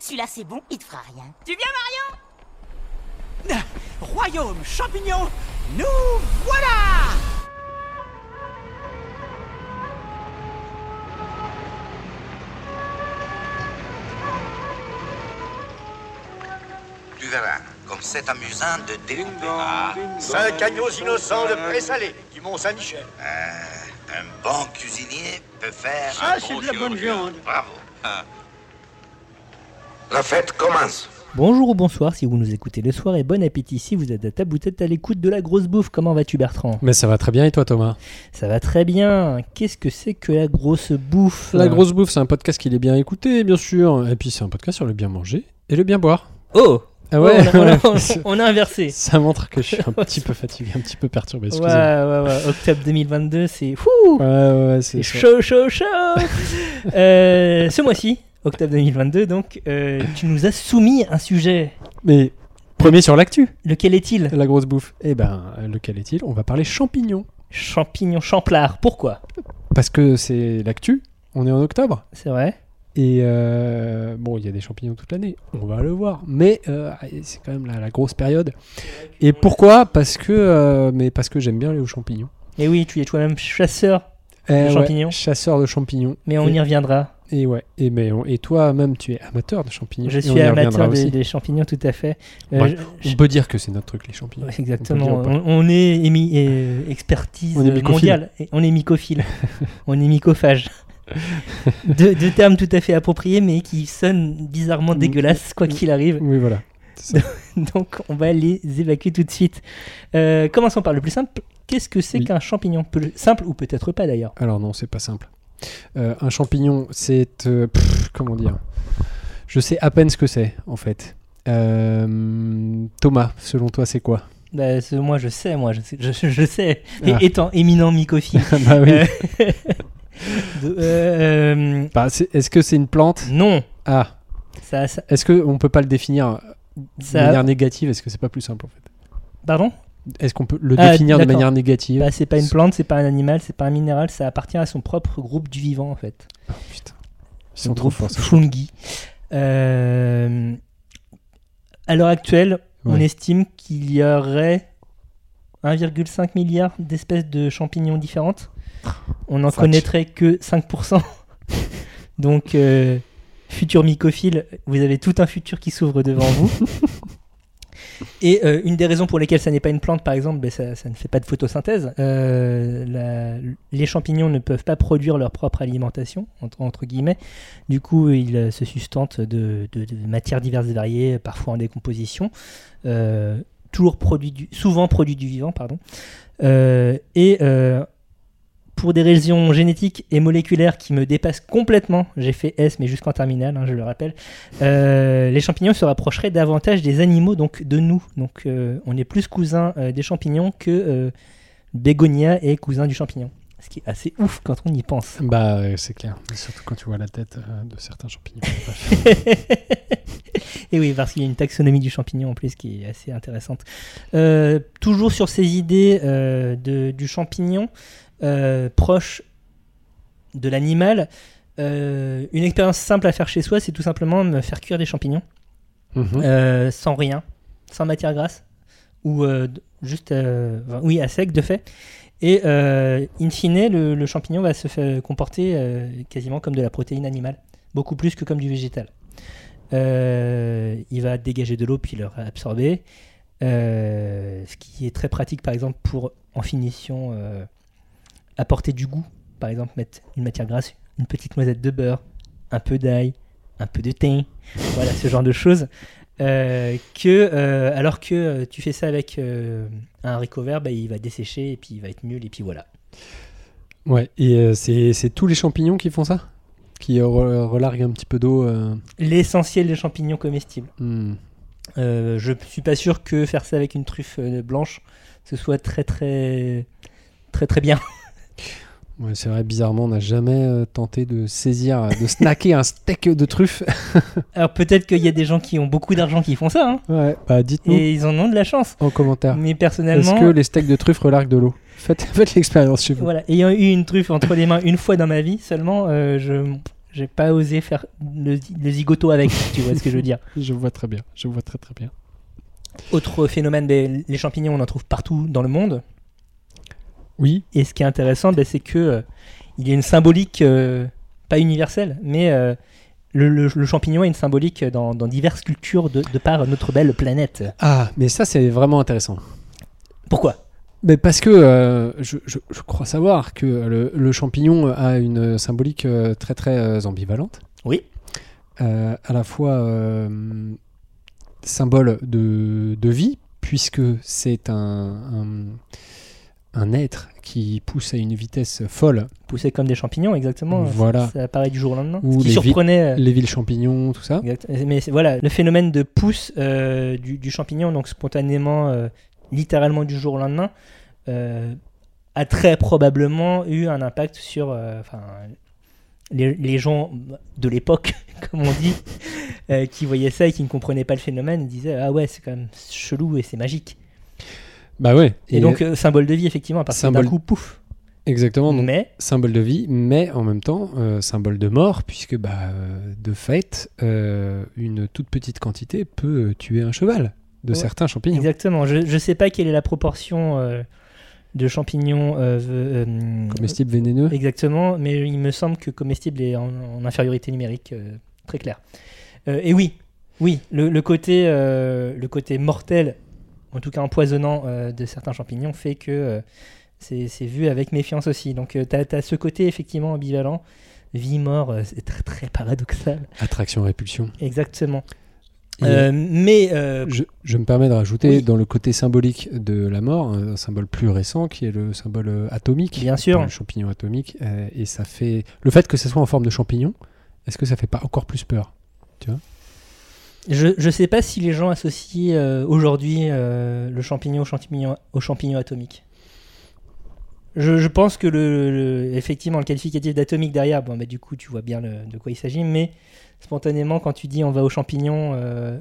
Celui-là, c'est bon, il te fera rien. Tu viens, Marion? Royaume champignon, nous voilà Tu verras, comme c'est amusant de découper. Ah, cinq agneaux innocents de présalé du Mont-Saint-Michel. Euh, un bon cuisinier peut faire. Ah, un c'est bon de la bonne viande. Bravo. Ah. La fête commence. Bonjour ou bonsoir si vous nous écoutez le soir et bon appétit si vous êtes à ta boutette à l'écoute de la grosse bouffe. Comment vas-tu Bertrand? Mais ça va très bien et toi Thomas? Ça va très bien. Qu'est-ce que c'est que la grosse bouffe? La grosse bouffe, c'est un podcast qui est bien écouté, bien sûr. Et puis c'est un podcast sur le bien manger et le bien boire. Oh Ah Oh, ouais, on, a, on a- ouais. on a inversé. Ça montre que je suis un petit peu fatigué, un petit peu perturbé. Ouais, Excusez-moi. ouais, ouais. Octobre 2022, c'est fou Ouais, ouais, C'est chaud, chaud, chaud Euh, Ce mois-ci, octobre 2022, donc, euh, tu nous as soumis un sujet. Mais premier sur l'actu, Lequel est-il? La grosse bouffe. Eh ben, lequel est-il? On va parler champignons. Champignon champlard. Pourquoi? Parce que c'est l'actu. On est en octobre. C'est vrai Et euh, bon, il y a des champignons toute l'année, on va le voir. Mais euh, c'est quand même la, la grosse période. Et pourquoi? Parce que, euh, mais parce que j'aime bien les champignons. Et oui, tu es toi-même chasseur, Eh ouais, champignons. chasseur de champignons. mais on et, y reviendra. Et ouais. Et mais on- et toi même, tu es amateur de champignons. Je suis amateur des, champignons, tout à fait. Euh, Ouais, je- On peut dire que c'est notre truc les champignons. Ouais, Exactement. On, on est émi- euh, expertise On est mondiale. Et On est mycophile. on est mycophage. deux, deux termes tout à fait appropriés, mais qui sonnent bizarrement Mm. dégueulasses, quoi qu'il arrive. Oui, voilà. Ça. Donc, on va les évacuer tout de suite. Euh, commençons par le plus simple. Qu'est-ce que c'est Oui. qu'un champignon? Simple ou peut-être pas d'ailleurs. Alors non, c'est pas simple. Euh, un champignon, c'est euh, pff, comment dire? Je sais à peine ce que c'est en fait. Euh, Thomas, selon toi, c'est quoi? Bah, moi, je sais, moi, je sais. Je, je sais. Et Ah. étant éminent mycophile. Bah oui. Euh, Bah, Est-ce que c'est une plante? Non. Ah, Ça, ça, est-ce qu'on peut pas le définir de ça- manière négative? Est-ce que c'est pas plus simple en fait? Pardon? Est-ce qu'on peut le Ah, définir de manière négative Bah, c'est pas une plante, c'est pas un animal, c'est pas un minéral, ça appartient à son propre groupe du vivant en fait. Oh, Putain, ils Son sont trop forts. Fungi. Euh, à l'heure actuelle, on estime qu'il y aurait 1,5 milliard d'espèces de champignons différentes. On n'en connaîtrait que 5%. Donc, euh, futur mycophile, vous avez tout un futur qui s'ouvre devant vous. Et euh, une des raisons pour lesquelles ça n'est pas une plante, par exemple, ben, ça, ne fait pas de photosynthèse. Euh, les champignons ne peuvent pas produire leur propre alimentation, entre, guillemets. Du coup, ils euh, se sustentent de, matières diverses et variées, parfois en décomposition. Toujours produits du, souvent produits du vivant, pardon. Et pour des raisons génétiques et moléculaires qui me dépassent complètement, j'ai fait S mais jusqu'en terminale, hein, je le rappelle, euh, les champignons se rapprocheraient davantage des animaux, donc de nous. Donc euh, on est plus cousin euh, des champignons que bégonia est cousin du champignon. Ce qui est assez ouf quand on y pense. Bah, c'est clair. Surtout quand tu vois la tête de certains champignons. Et oui, parce qu'il y a une taxonomie du champignon en plus qui est assez intéressante. Toujours sur ces idées de- du champignon, euh, proche de l'animal, euh, une expérience simple à faire chez soi, c'est tout simplement me faire cuire des champignons Mhm. euh, sans rien, sans matière grasse, ou juste, enfin, oui, à sec de fait. Et in fine, le, le champignon va se faire comporter quasiment comme de la protéine animale, beaucoup plus que comme du végétal. Il va dégager de l'eau puis le réabsorber, euh, ce qui est très pratique par exemple pour en finition apporter du goût. Par exemple, mettre une matière grasse, une petite noisette de beurre, un peu d'ail, un peu de thym, voilà ce genre de choses. Euh, que euh, alors que euh, tu fais ça avec euh, un haricot vert, bah, il va dessécher et puis il va être nul et puis voilà. Ouais, et c'est tous les champignons qui font ça? Qui re- relarguent un petit peu d'eau L'essentiel des champignons comestibles. Euh, je suis pas sûr que faire ça avec une truffe blanche, ce soit très très très très bien. Ouais, c'est vrai, bizarrement, on n'a jamais euh, tenté de saisir, euh, de snacker un steak de truffe. Alors peut-être qu'il y a des gens qui ont beaucoup d'argent qui font ça, hein, Ouais, bah dites-nous et ils en ont de la chance. en commentaire. Mais Est-ce personnellement, que les steaks de truffe relarguent de l'eau? Faites, faites l'expérience chez vous. voilà, ayant eu une truffe entre les mains une fois dans ma vie seulement, euh, je j'ai pas osé faire le, le zigoto avec, tu vois ce que je veux dire. Je vois très bien, je vois très très bien. Autre phénomène, ben, les champignons, on en trouve partout dans le monde. Oui, Et ce qui est intéressant, ben, c'est que euh, il y a une symbolique, euh, pas universelle, mais euh, le, le- le champignon a une symbolique dans, dans diverses cultures de, de par notre belle planète. Ah, mais ça c'est vraiment intéressant. Pourquoi? Mais parce que euh, je, je- je crois savoir que le, le champignon a une symbolique très très ambivalente. Oui. Euh, à la fois euh, symbole de, de vie, puisque c'est un, un, un être qui pousse à une vitesse folle. Pousser comme des champignons, exactement. Voilà. Ça apparaît du jour au lendemain. Ou Ce qui les surprenait. euh, Les villes champignons, tout ça. Exact. Mais voilà, le phénomène de pousse euh, du, du champignon, donc spontanément, euh, littéralement du jour au lendemain, euh, a très probablement eu un impact sur les, les gens de l'époque, comme on dit, qui voyaient ça et qui ne comprenaient pas le phénomène, disaient Ah ouais, c'est quand même chelou et c'est magique. Bah ouais. Et, donc, euh, symbole de vie, effectivement, à partir d'un symbole- coup, pouf. exactement. donc, Mais, symbole de vie, mais en même temps euh, symbole de mort, puisque bah, euh, de fait, euh, une toute petite quantité peut tuer un cheval de Ouais. certains champignons. exactement, je ne sais pas quelle est la proportion de champignons euh, euh, Comestibles vénéneux. Exactement, mais il me semble que comestible est en, en infériorité numérique, euh, très clair. Euh, et oui, oui, le, le côté, le côté mortel, en tout cas empoisonnant euh, de certains champignons, fait que euh, c'est vu avec méfiance aussi. Donc tu as, ce côté effectivement ambivalent, vie-mort, euh, c'est très très paradoxal. Attraction-répulsion. Exactement. Euh, mais euh, Je, je me permets de rajouter Oui. dans le côté symbolique de la mort un symbole plus récent qui est le symbole euh, atomique. Bien sûr. Le champignon atomique. euh, et ça fait. Le fait que ça soit en forme de champignon, est-ce que ça fait pas encore plus peur? Je ne sais pas si les gens associent euh, aujourd'hui euh, le champignon au champignon, au champignon atomique. Je, je pense que le, le- effectivement le qualificatif d'atomique derrière, bon, bah, du coup tu vois bien le- de quoi il s'agit, mais spontanément quand tu dis on va au champignon, euh,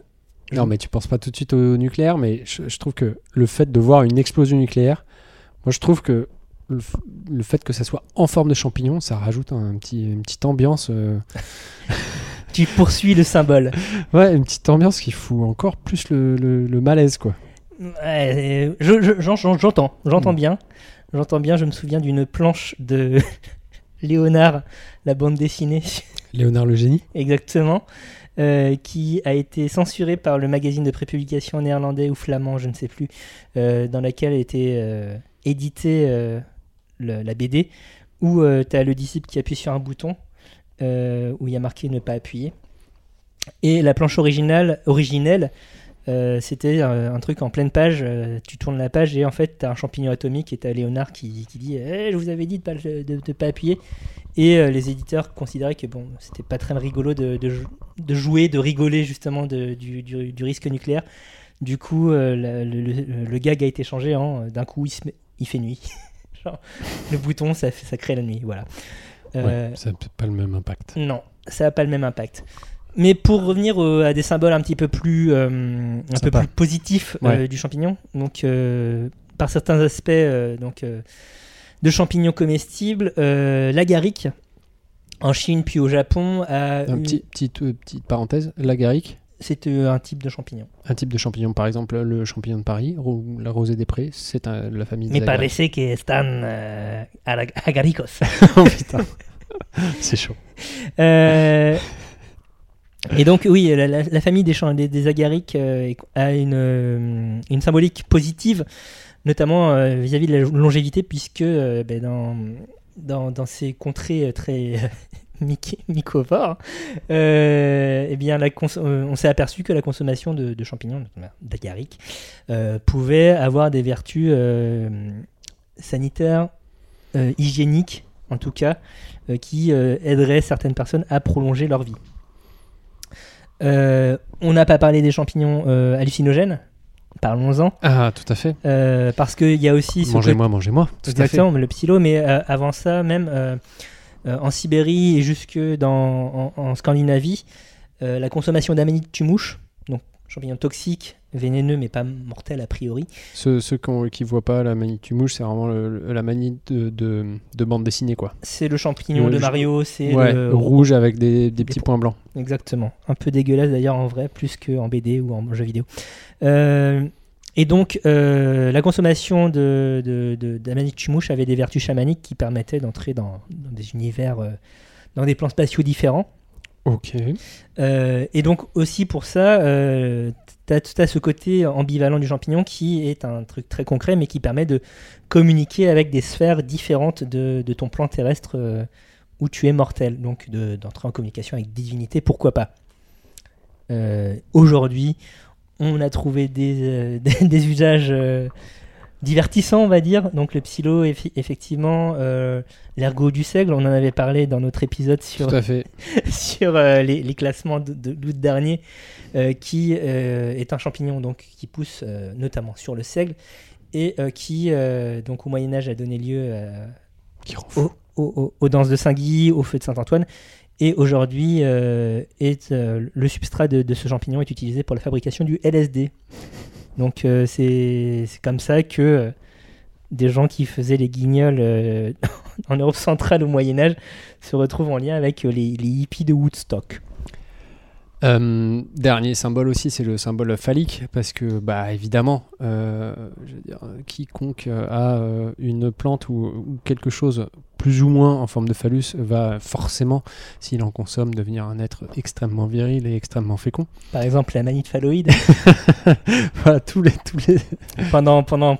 je- Non, mais tu penses pas tout de suite au nucléaire, mais je, je trouve que le fait de voir une explosion nucléaire, moi je trouve que le fait que ça soit en forme de champignon, ça rajoute un petit, une petite ambiance. euh, tu poursuis le symbole. Ouais, une petite ambiance qui fout encore plus le, le- le malaise, quoi. Ouais, je- je- j'en- j'en- j'entends, j'entends Mm. bien, j'entends bien. Je me souviens d'une planche de Léonard, la bande dessinée Léonard le génie Exactement. euh, qui a été censuré par le magazine de prépublication néerlandais ou flamand, je ne sais plus, euh, dans laquelle était euh, édité euh, le- la BD, où tu as le disciple qui appuie sur un bouton, euh, où il y a marqué ne pas appuyer. Et la planche originale, originelle, euh, c'était euh, un truc en pleine page, euh, tu tournes la page et en fait tu as un champignon atomique et tu as Léonard qui, dit Eh, Je vous avais dit de pas, de- pas appuyer ». Et euh, les éditeurs considéraient que bon, c'était pas très rigolo de, de jou- de jouer, de rigoler justement du, risque nucléaire. Du coup, euh, le, gag a été changé en euh, d'un coup il, fait nuit. Le bouton ça, ça crée la nuit, voilà. Euh, Ouais, ça n'a pas le même impact. non, ça n'a pas le même impact. Mais pour revenir au- à des symboles un petit peu plus, euh, un peu plus positifs euh, Ouais. du champignon, donc euh, par certains aspects euh, donc, euh, de champignons comestibles, euh, l'agaric en Chine puis au Japon a Un eu- petit, petite, euh, petite parenthèse, l'agaric, c'est euh, un type de champignon. un type de champignon, par exemple le champignon de Paris, ro- la rosée des prés, c'est un- la famille des Me parece que están euh, agaricos. oh putain, c'est chaud. Euh, et donc, oui, la, la- la famille des, champs- des, des agarics euh, a une, euh, une symbolique positive, notamment euh, vis-à-vis de la longévité, puisque euh, ben, dans, dans, dans ces contrées euh, très mycovores, euh, eh bien, la euh, on s'est aperçu que la consommation de, de champignons, d'agaric, euh, pouvait avoir des vertus euh, sanitaires, hygiéniques, en tout cas, qui aiderait certaines personnes à prolonger leur vie. On n'a pas parlé des champignons hallucinogènes, Parlons-en. Ah, tout à fait. Euh, parce qu'il y a aussi Mangez-moi, mangez-moi. Tout à fait. Exactement, le psylo, mais euh, avant ça, même euh, en Sibérie et jusque dans, en, en Scandinavie, euh, la consommation d'amanite tumouche, donc champignon toxique, vénéneux mais pas mortel a priori, Ceux, qui voient pas la manie tu mouches, c'est vraiment le- la manie de, de, de bande dessinée, quoi. c'est le champignon Le de Mario, c'est Ouais, le rouge avec des, des petits po- points blancs. Exactement. Un peu dégueulasse d'ailleurs en vrai, plus qu'en BD ou en jeu vidéo. Euh, et donc, euh, la consommation de, de, avait des vertus chamaniques qui permettaient d'entrer dans, dans des univers, euh, dans des plans spatiaux différents. Ok. Euh, et donc aussi pour ça, tu as, ce côté ambivalent du champignon qui est un truc très concret, mais qui permet de communiquer avec des sphères différentes de, de ton plan terrestre où tu es mortel. Donc de- d'entrer en communication avec des divinités, pourquoi pas. Aujourd'hui, on a trouvé des, euh, des, des usages euh, divertissants, on va dire. Donc le psylo, effi- effectivement, euh, l'ergot du seigle, on en avait parlé dans notre épisode sur fait. les, les classements de, de d'août dernier, qui est un champignon donc qui pousse notamment sur le seigle et qui donc au Moyen Âge a donné lieu Qui rend fou. au- au- au- aux danses de Saint-Guy, au feu de Saint-Antoine. Et aujourd'hui, euh, euh, le substrat de, ce champignon est utilisé pour la fabrication du LSD. Donc euh, c'est comme ça que des gens qui faisaient les guignols en Europe centrale au Moyen Âge se retrouvent en lien avec les, hippies de Woodstock. Dernier symbole aussi, c'est le symbole phallique, parce que, bah, évidemment, quiconque a une plante ou quelque chose plus ou moins en forme de phallus va forcément, s'il en consomme, devenir un être extrêmement viril et extrêmement fécond. Par exemple, la manite phalloïde. voilà, tous les, tous les, pendant pendant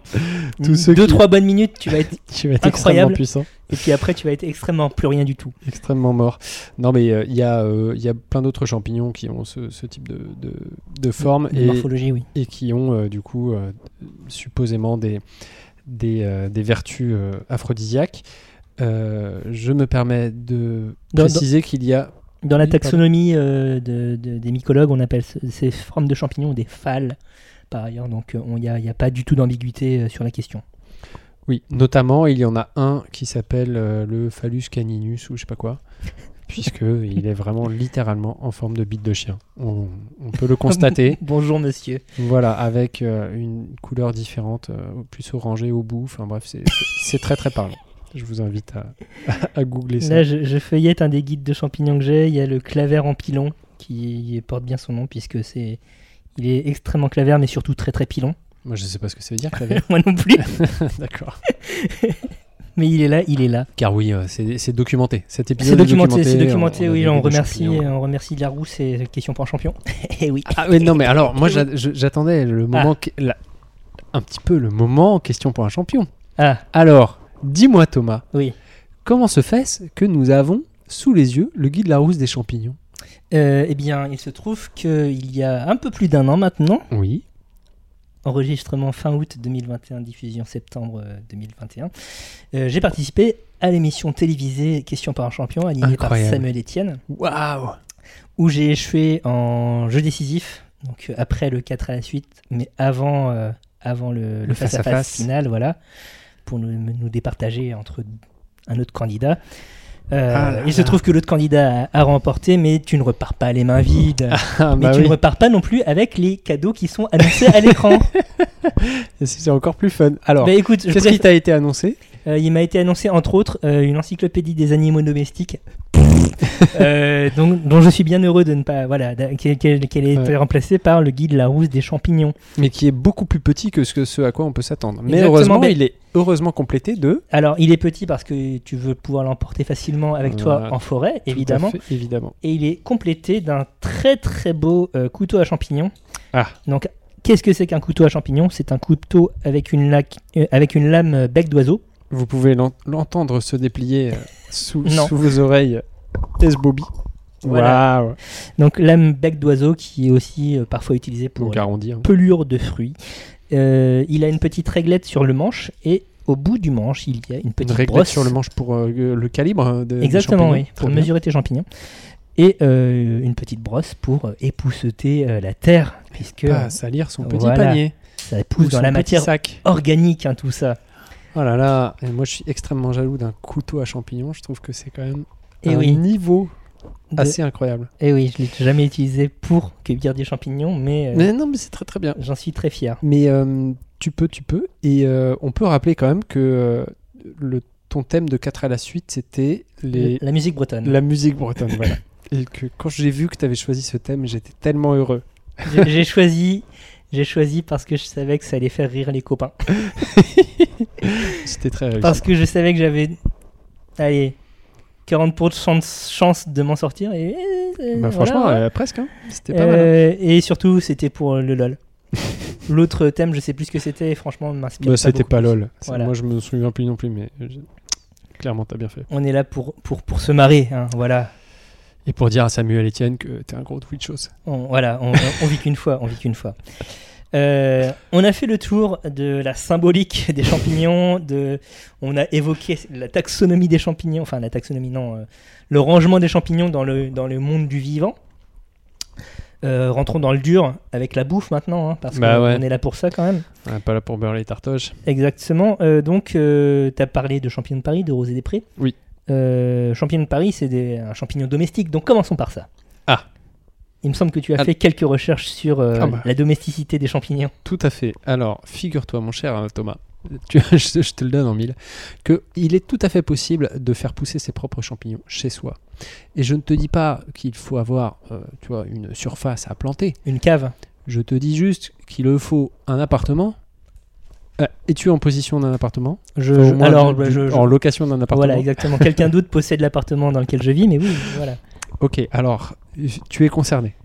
Tous ceux 2-3 qui- bonnes minutes, tu vas être. être Incroyable. extrêmement puissant. Et puis après, tu vas être extrêmement plus rien du tout. extrêmement mort. Non, mais euh, il y, a, euh, y a plein d'autres champignons qui ont ce, ce type de, de, de forme De et, morphologie, oui. et qui ont euh, du coup euh, supposément des, des, des vertus aphrodisiaques. Euh, je me permets de Dans- préciser qu'il y a Dans la taxonomie euh, de- de- des mycologues, on appelle ce- ces formes de champignons des phalles, par ailleurs. Donc, il n'y a, pas du tout d'ambiguïté euh, sur la question. Oui, notamment, il y en a un qui s'appelle euh, le phallus caninus ou je sais pas quoi, puisque il est vraiment littéralement en forme de bite de chien. On, on peut le constater. Bonjour, monsieur. voilà, avec euh, une couleur différente, euh, plus orangée au bout. Enfin bref, c'est très très parlant. Je vous invite à, à googler ça. Là, je, je feuillette un des guides de champignons que j'ai. Il y a le claver en pilon qui porte bien son nom puisque c'est. Il est extrêmement claver, mais surtout très très pilon. Moi, je sais pas ce que ça veut dire, clavier. Moi non plus. D'accord. mais il est là, il est là. Car oui, euh, c'est documenté. Cet épisode documenté, c'est documenté. on oui, on remercie, on remercie Larousse et Question pour un champion. Et oui. Ah oui, non, mais alors, moi, j'attendais le moment, que- la- un petit peu le moment question pour un champion. Ah, Alors, dis-moi, Thomas, oui. comment se fait-ce que nous avons sous les yeux le guide Larousse des champignons? Euh, eh bien, il se trouve qu'il y a un peu plus d'un an maintenant, Oui. enregistrement fin août 2021, diffusion septembre euh, 2021, euh, j'ai participé à l'émission télévisée Question par un champion, animée Incroyable. par Samuel Etienne, Waouh où j'ai échoué en jeu décisif, donc euh, après le 4 à la suite, mais avant, euh, avant le, le Le face-à-face face-à-face. final, voilà, pour nous, nous départager entre un autre candidat. Euh, Ah là il se là. trouve que l'autre candidat a, a remporté, mais tu ne repars pas les mains vides. Ah, Mais bah tu oui, ne repars pas non plus avec les cadeaux qui sont annoncés à l'écran. c'est encore plus fun. Alors, bah écoute, qu'est-ce qui t'a été annoncé? Euh, il m'a été annoncé entre autres euh, une encyclopédie des animaux domestiques, euh, dont, dont je suis bien heureux de ne pas, voilà, qu'elle qu'elle ait été Ouais. remplacée par le guide Larousse des champignons. Mais qui est beaucoup plus petit que ce, que- ce à quoi on peut s'attendre. Mais Exactement, heureusement, mais- il est heureusement complété de... Alors, il est petit parce que tu veux pouvoir l'emporter facilement avec toi en forêt, évidemment. fait, évidemment. Et il est complété d'un très très beau euh, couteau à champignons. Ah. Donc, qu'est-ce que c'est qu'un couteau à champignons? C'est un couteau avec une, laque- euh, avec une lame bec d'oiseau. Vous pouvez l'en- l'entendre se déplier euh, sous vos oreilles. Tess Bobby. Voilà. Waouh. Donc, lame bec d'oiseau qui est aussi euh, parfois utilisée pour Donc arrondi. hein. pelure de fruits. Euh, il a une petite réglette sur le manche et au bout du manche, il y a une Une petite réglette brosse. sur le manche pour euh, le calibre euh, de, des Exactement, champignons. oui, Très pour bien. mesurer tes champignons. Et euh, une petite brosse pour euh, épousseter euh, la terre, puisque Pas salir son petit Voilà. panier. Ça pousse Ou dans la matière sac. organique, hein, tout ça. Oh là là, et moi je suis extrêmement jaloux d'un couteau à champignons. Je trouve que c'est quand même Et un oui. niveau De- assez incroyable. Et oui, je l'ai jamais utilisé pour cueillir des champignons, mais, euh, Mais non, mais c'est très très bien. j'en suis très fier. Mais euh, tu peux, tu peux. Et euh, on peut rappeler quand même que le, ton thème de 4 à la suite, c'était les, La musique bretonne. la musique bretonne. voilà. Et que quand j'ai vu que tu avais choisi ce thème, j'étais tellement heureux. J'ai j'ai choisi, j'ai choisi parce que je savais que ça allait faire rire les copains. C'était très réussi. Parce que je savais que j'avais, allez, 40% de chance de m'en sortir. Et, Bah, voilà, franchement, ouais. euh, presque. hein. C'était pas mal. hein. Euh, Et surtout, c'était pour le LOL. L'autre thème, je sais plus ce que c'était, et franchement, m'inspire Bah, c'était pas lol. Voilà. Moi, je me souviens plus non plus, mais je- clairement, t'as bien fait. On est là pour, pour, pour se marrer, hein, voilà. Et pour dire à Samuel Etienne que t'es un gros Twitchos. On, voilà, on, on vit qu'une fois, on vit qu'une fois. Euh, on a fait le tour de la symbolique des champignons, de, on a évoqué la taxonomie des champignons, enfin la taxonomie non, euh, le rangement des champignons dans le, dans le monde du vivant. Euh, rentrons dans le dur avec la bouffe maintenant, hein, parce Bah qu'on ouais. on est là pour ça quand même. Ouais, pas là pour beurrer les tartoches. Exactement. Donc, tu as parlé de champignons de Paris, de rosée des prés. Oui. Champignons de Paris, c'est un champignon domestique. Donc, commençons par ça. Il me semble que tu as Ah. fait quelques recherches sur euh, Ah bah. la domesticité des champignons. Tout à fait. Alors, figure-toi, mon cher euh, Thomas, tu, je, je te le donne en mille, qu'il est tout à fait possible de faire pousser ses propres champignons chez soi. Et je ne te dis pas qu'il faut avoir, euh, tu vois, une surface à planter. Une cave. Je te dis juste qu'il faut un appartement. Euh, Es-tu en position d'un appartement? Je, Enfin, je- moins alors, bah, je- je- en location d'un appartement. voilà, exactement. Quelqu'un d'autre possède l'appartement dans lequel je vis, mais oui, voilà. Ok, alors tu es concerné.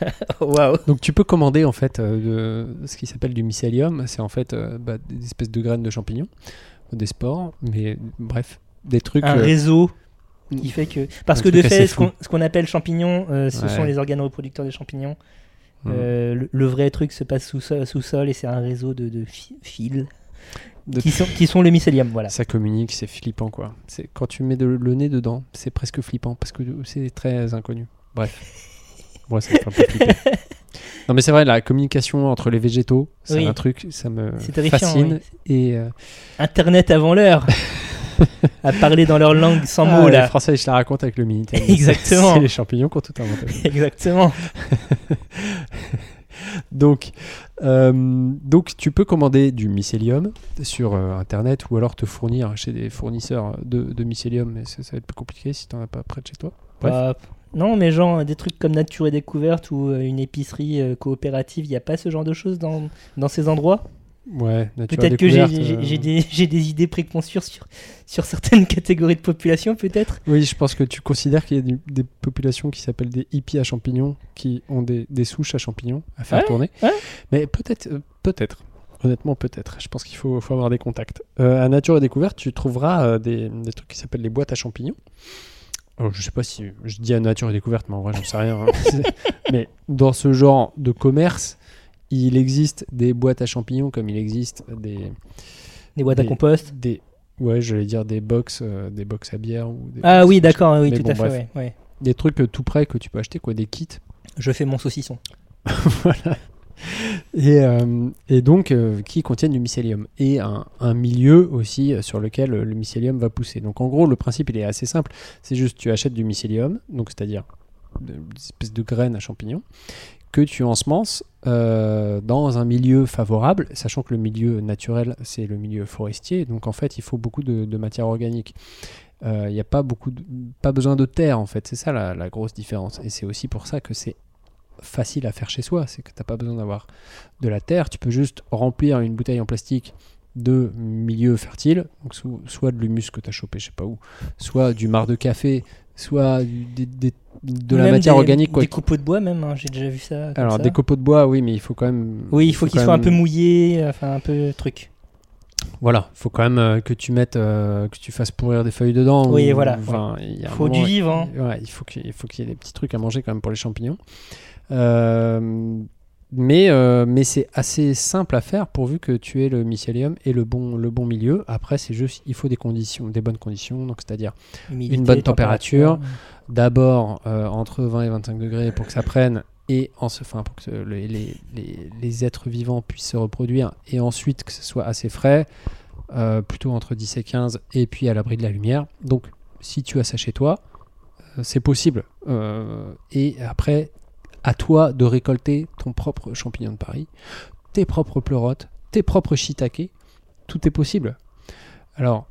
Waouh. Donc tu peux commander en fait euh, de- ce qui s'appelle du mycélium. C'est en fait euh, bah, des espèces de graines de champignons, des spores, mais bref, des trucs. Un euh, réseau qui fait que. Parce que de fait, ce qu'on appelle champignons, euh, ce Ouais. sont les organes reproducteurs des champignons. Euh, le, le vrai truc se passe sous sol, sous sol et c'est un réseau de, de fi- fils qui sont, qui sont le mycélium. Voilà. Ça communique, c'est flippant quoi. C'est quand tu mets de- le nez dedans, c'est presque flippant parce que c'est très inconnu. Bref. Moi, ça me fait un peu flipper. Non, mais c'est vrai, la communication entre les végétaux, c'est Oui. un truc, ça me fascine. Et euh, Internet avant l'heure. à parler dans leur langue sans ah, mots les là. Français, je la raconte avec le Minitel. Exactement. C'est les champignons qui ont tout inventé. Exactement. Donc, euh, donc, tu peux commander du mycélium sur euh, Internet ou alors te fournir chez des fournisseurs de, mycélium, mais ça, va être plus compliqué si tu n'en as pas près de chez toi. Bah, non, mais genre des trucs comme Nature et Découverte ou euh, une épicerie coopérative, il n'y a pas ce genre de choses dans, dans ces endroits? Ouais, Peut-être que j'ai euh, des, idées préconçues sur, sur certaines catégories de population, peut-être Oui, je pense que tu considères qu'il y a des, des populations qui s'appellent des hippies à champignons, qui ont des, des souches à champignons à faire Ouais, tourner. ouais. Mais peut-être, euh, peut-être. Honnêtement, peut-être. Je pense qu'il faut, faut avoir des contacts. Euh, à Nature et Découverte, tu trouveras euh, des, des trucs qui s'appellent les boîtes à champignons. Alors, je sais pas si je dis à Nature et Découverte, mais en vrai, j'en sais rien. hein. Mais dans ce genre de commerce, il existe des boîtes à champignons comme il existe des, Des boîtes à compost des ouais, j'allais dire des box, euh, des box à bière ou des Ah oui, d'accord, oui, Mais tout bon, à fait. bref. ouais, ouais. des trucs euh, tout prêts que tu peux acheter, quoi, des kits. Je fais mon saucisson. voilà. Et, euh, et donc, euh, qui contiennent du mycélium. Et un, un milieu aussi sur lequel le mycélium va pousser. Donc, en gros, le principe, il est assez simple. C'est juste, tu achètes du mycélium, donc c'est-à-dire des espèces de graines à champignons, que tu ensemences euh, dans un milieu favorable, sachant que le milieu naturel, c'est le milieu forestier. Donc, en fait, il faut beaucoup de, matière organique. Euh, Il n'y a pas, beaucoup pas besoin de terre, en fait. C'est ça la, la grosse différence. Et c'est aussi pour ça que c'est facile à faire chez soi. C'est que tu n'as pas besoin d'avoir de la terre. Tu peux juste remplir une bouteille en plastique de milieu fertile, donc so- soit de l'humus que tu as chopé, je sais pas où, soit du marc de café, soit du- des- des- de la matière des- organique. Quoi, Des copeaux de bois, même, hein, j'ai déjà vu ça. comme Alors, ça. des copeaux de bois, oui, mais il faut quand même. Oui, il faut qu'ils soient un peu mouillés, enfin un peu truc. Voilà, faut quand même euh, que tu mettes, euh, que tu fasses pourrir des feuilles dedans. Oui, ou- voilà, il Faut du vivant. Ouais, il faut qu'il il faut qu'il y ait des petits trucs à manger quand même pour les champignons. Euh, mais euh, mais c'est assez simple à faire pourvu que tu aies le mycélium et le bon, le bon milieu. Après, c'est juste, il faut des conditions, des bonnes conditions. Donc, c'est-à-dire Humidité, bonne température. d'abord euh, entre 20 et 25 degrés pour que ça prenne et en ce, pour que les, les- les- les êtres vivants puissent se reproduire et ensuite que ce soit assez frais, euh, plutôt entre 10 et 15 et puis à l'abri de la lumière. Donc si tu as ça chez toi, c'est possible. Et après, à toi de récolter ton propre champignon de Paris, tes propres pleurotes, tes propres shiitake, tout est possible. Alors,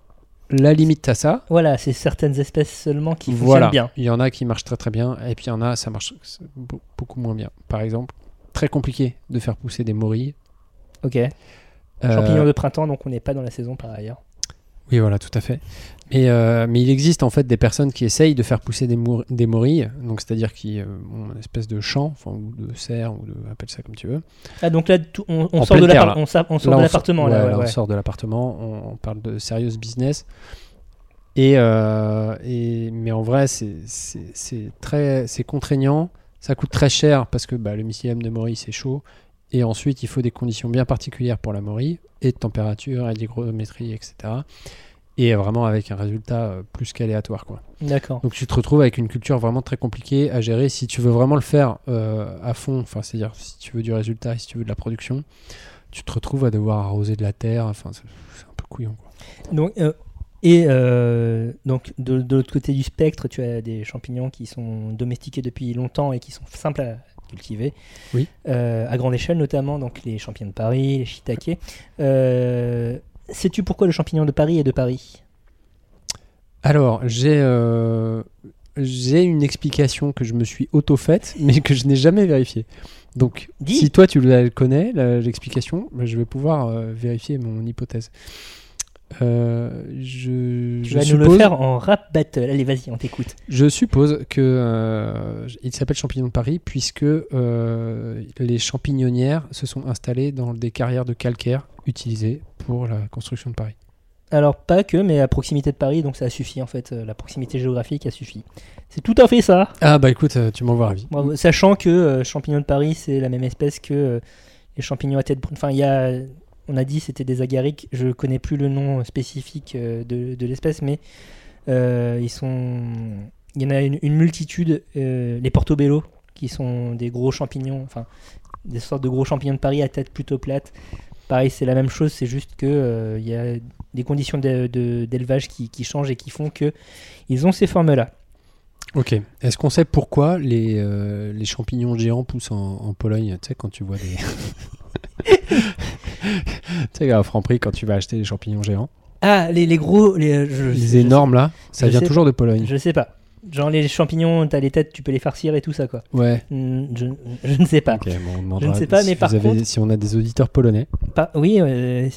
la limite à ça, Voilà, c'est certaines espèces seulement qui voilà. fonctionnent bien. Il y en a qui marchent très très bien, et puis il y en a, ça marche be- beaucoup moins bien. Par exemple, très compliqué de faire pousser des morilles. Ok. Euh, Champignons de printemps, donc on n'est pas dans la saison par ailleurs. Oui, voilà, tout à fait. Mais, euh, mais il existe en fait des personnes qui essayent de faire pousser des, des morilles, donc c'est-à-dire qui euh, ont une espèce de champ, enfin, ou de serre, ou de, appelle ça comme tu veux. Ah, donc là, tout- on, sort de pleine terre, l'appart- là. on sa- on sort Là, de on l'appartement. là, ouais, on sort de l'appartement, on, parle de serious business. Et, euh, et- mais en vrai, c'est c'est- c'est très c'est contraignant. Ça coûte très cher parce que bah, le mycélium de morille, c'est chaud. Et ensuite, il faut des conditions bien particulières pour la morille, et de température, et d'hygrométrie, etc. Et vraiment avec un résultat euh, plus qu'aléatoire. quoi. D'accord. Donc tu te retrouves avec une culture vraiment très compliquée à gérer si tu veux vraiment le faire euh, à fond, enfin c'est-à-dire si tu veux du résultat et si tu veux de la production, tu te retrouves à devoir arroser de la terre, enfin c'est c'est un peu couillon. quoi. Donc, euh, et euh, donc de, de l'autre côté du spectre, tu as des champignons qui sont domestiqués depuis longtemps et qui sont simples à cultiver. Oui. À grande échelle notamment, donc les champignons de Paris, les shiitake. Sais-tu pourquoi le champignon de Paris est de Paris? Alors j'ai euh, j'ai une explication que je me suis auto-faite mais que je n'ai jamais vérifiée. Donc Dis. si toi tu la connais, la- l'explication, bah, je vais pouvoir euh, vérifier mon hypothèse. Euh, je, Tu je vas nous le faire en rap battle. Allez, vas-y, on t'écoute. Je suppose que euh, il s'appelle champignon de Paris puisque euh, les champignonnières se sont installées dans des carrières de calcaire utilisées pour la construction de Paris. Alors, pas que, mais à proximité de Paris, donc ça a suffi en fait. La proximité géographique a suffi. C'est tout à fait ça. Ah bah écoute, tu m'envoies ravi. Bravo. Sachant que champignon de Paris, c'est la même espèce que les champignons à tête brune. Enfin, il y a, on a dit c'était des agariques. Je connais plus le nom spécifique euh, de, de l'espèce, mais euh, ils sont. Il y en a une, une multitude. euh, les portobello, qui sont des gros champignons, enfin des sortes de gros champignons de Paris à tête plutôt plate. Pareil, c'est la même chose, c'est juste que euh, il y a des conditions de- de- d'élevage qui, qui changent et qui font que ils ont ces formes-là. Ok. Est-ce qu'on sait pourquoi les, euh, les champignons géants poussent en, en Pologne Tu sais, quand tu vois des. tu sais, à Franprix, quand tu vas acheter des champignons géants, Ah, les, les gros, les, je- les je- énormes là, ça je vient sais- toujours de Pologne. Je sais pas. Genre les champignons, t'as les têtes, tu peux les farcir et tout ça quoi. Ouais. Hmm, Je, je ne sais pas. Bon, on demandera sais pas, si mais par avez- contre- si on a des auditeurs polonais. Pas- oui, euh,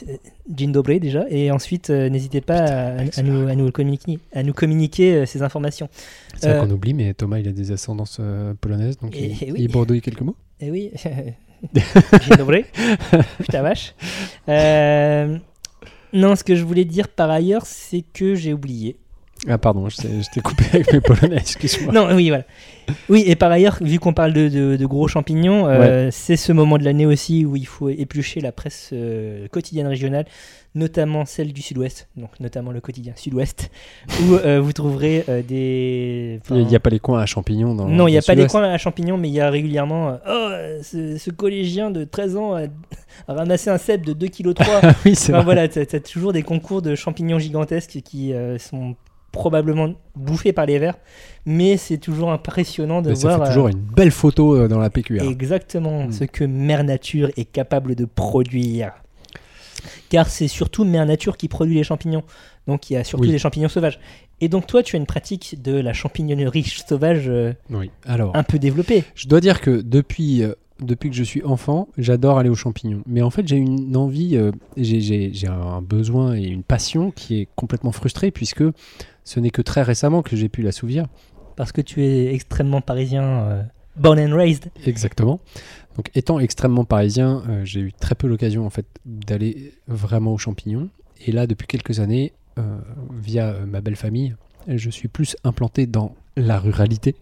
Jean Dobré déjà. Et ensuite, euh, n'hésitez pas à, à nous, à, nous communiquer, à nous communiquer euh, ces informations. C'est vrai Euh, qu'on oublie, mais Thomas, il a des ascendances euh, polonaises, donc Et- il, et oui. il bredouille quelques mots. Eh oui, Jean Dobré. Putain vache. Euh, non, ce que je voulais dire par ailleurs, c'est que j'ai oublié. Ah pardon, je t'ai coupé avec mes polonais, excuse-moi. Non, oui, voilà. Oui, et par ailleurs, vu qu'on parle de, de- de gros champignons, euh, c'est ce moment de l'année aussi où il faut éplucher la presse euh, quotidienne régionale, notamment celle du Sud-Ouest, donc notamment le quotidien Sud-Ouest, où euh, vous trouverez des. Il n'y a, pas les coins à champignons dans non, il n'y a pas le les coins à champignons, mais il y a régulièrement. oh, ce, ce collégien de 13 ans a, a ramassé un cep de 2,3 kg. oui, c'est Enfin, voilà, t'as as toujours des concours de champignons gigantesques qui sont probablement bouffés par les vers, mais c'est toujours impressionnant de Mais ça voir fait toujours euh, une belle photo euh, dans la PQR. exactement Mm. ce que Mère Nature est capable de produire. Car c'est surtout Mère Nature qui produit les champignons. Donc il y a surtout Oui. des champignons sauvages. Et donc toi, tu as une pratique de la champignonnerie sauvage euh, Oui. Alors, un peu développée. je dois dire que depuis, euh, depuis que je suis enfant, j'adore aller aux champignons. Mais en fait, j'ai une envie, euh, j'ai un besoin et une passion qui est complètement frustrée puisque ce n'est que très récemment que j'ai pu l'assouvir. Parce que tu es extrêmement parisien, euh, born and raised. Exactement. Donc, étant extrêmement parisien, euh, j'ai eu très peu l'occasion en fait d'aller vraiment aux champignons. Et là, depuis quelques années, euh, via ma belle famille, je suis plus implanté dans la ruralité.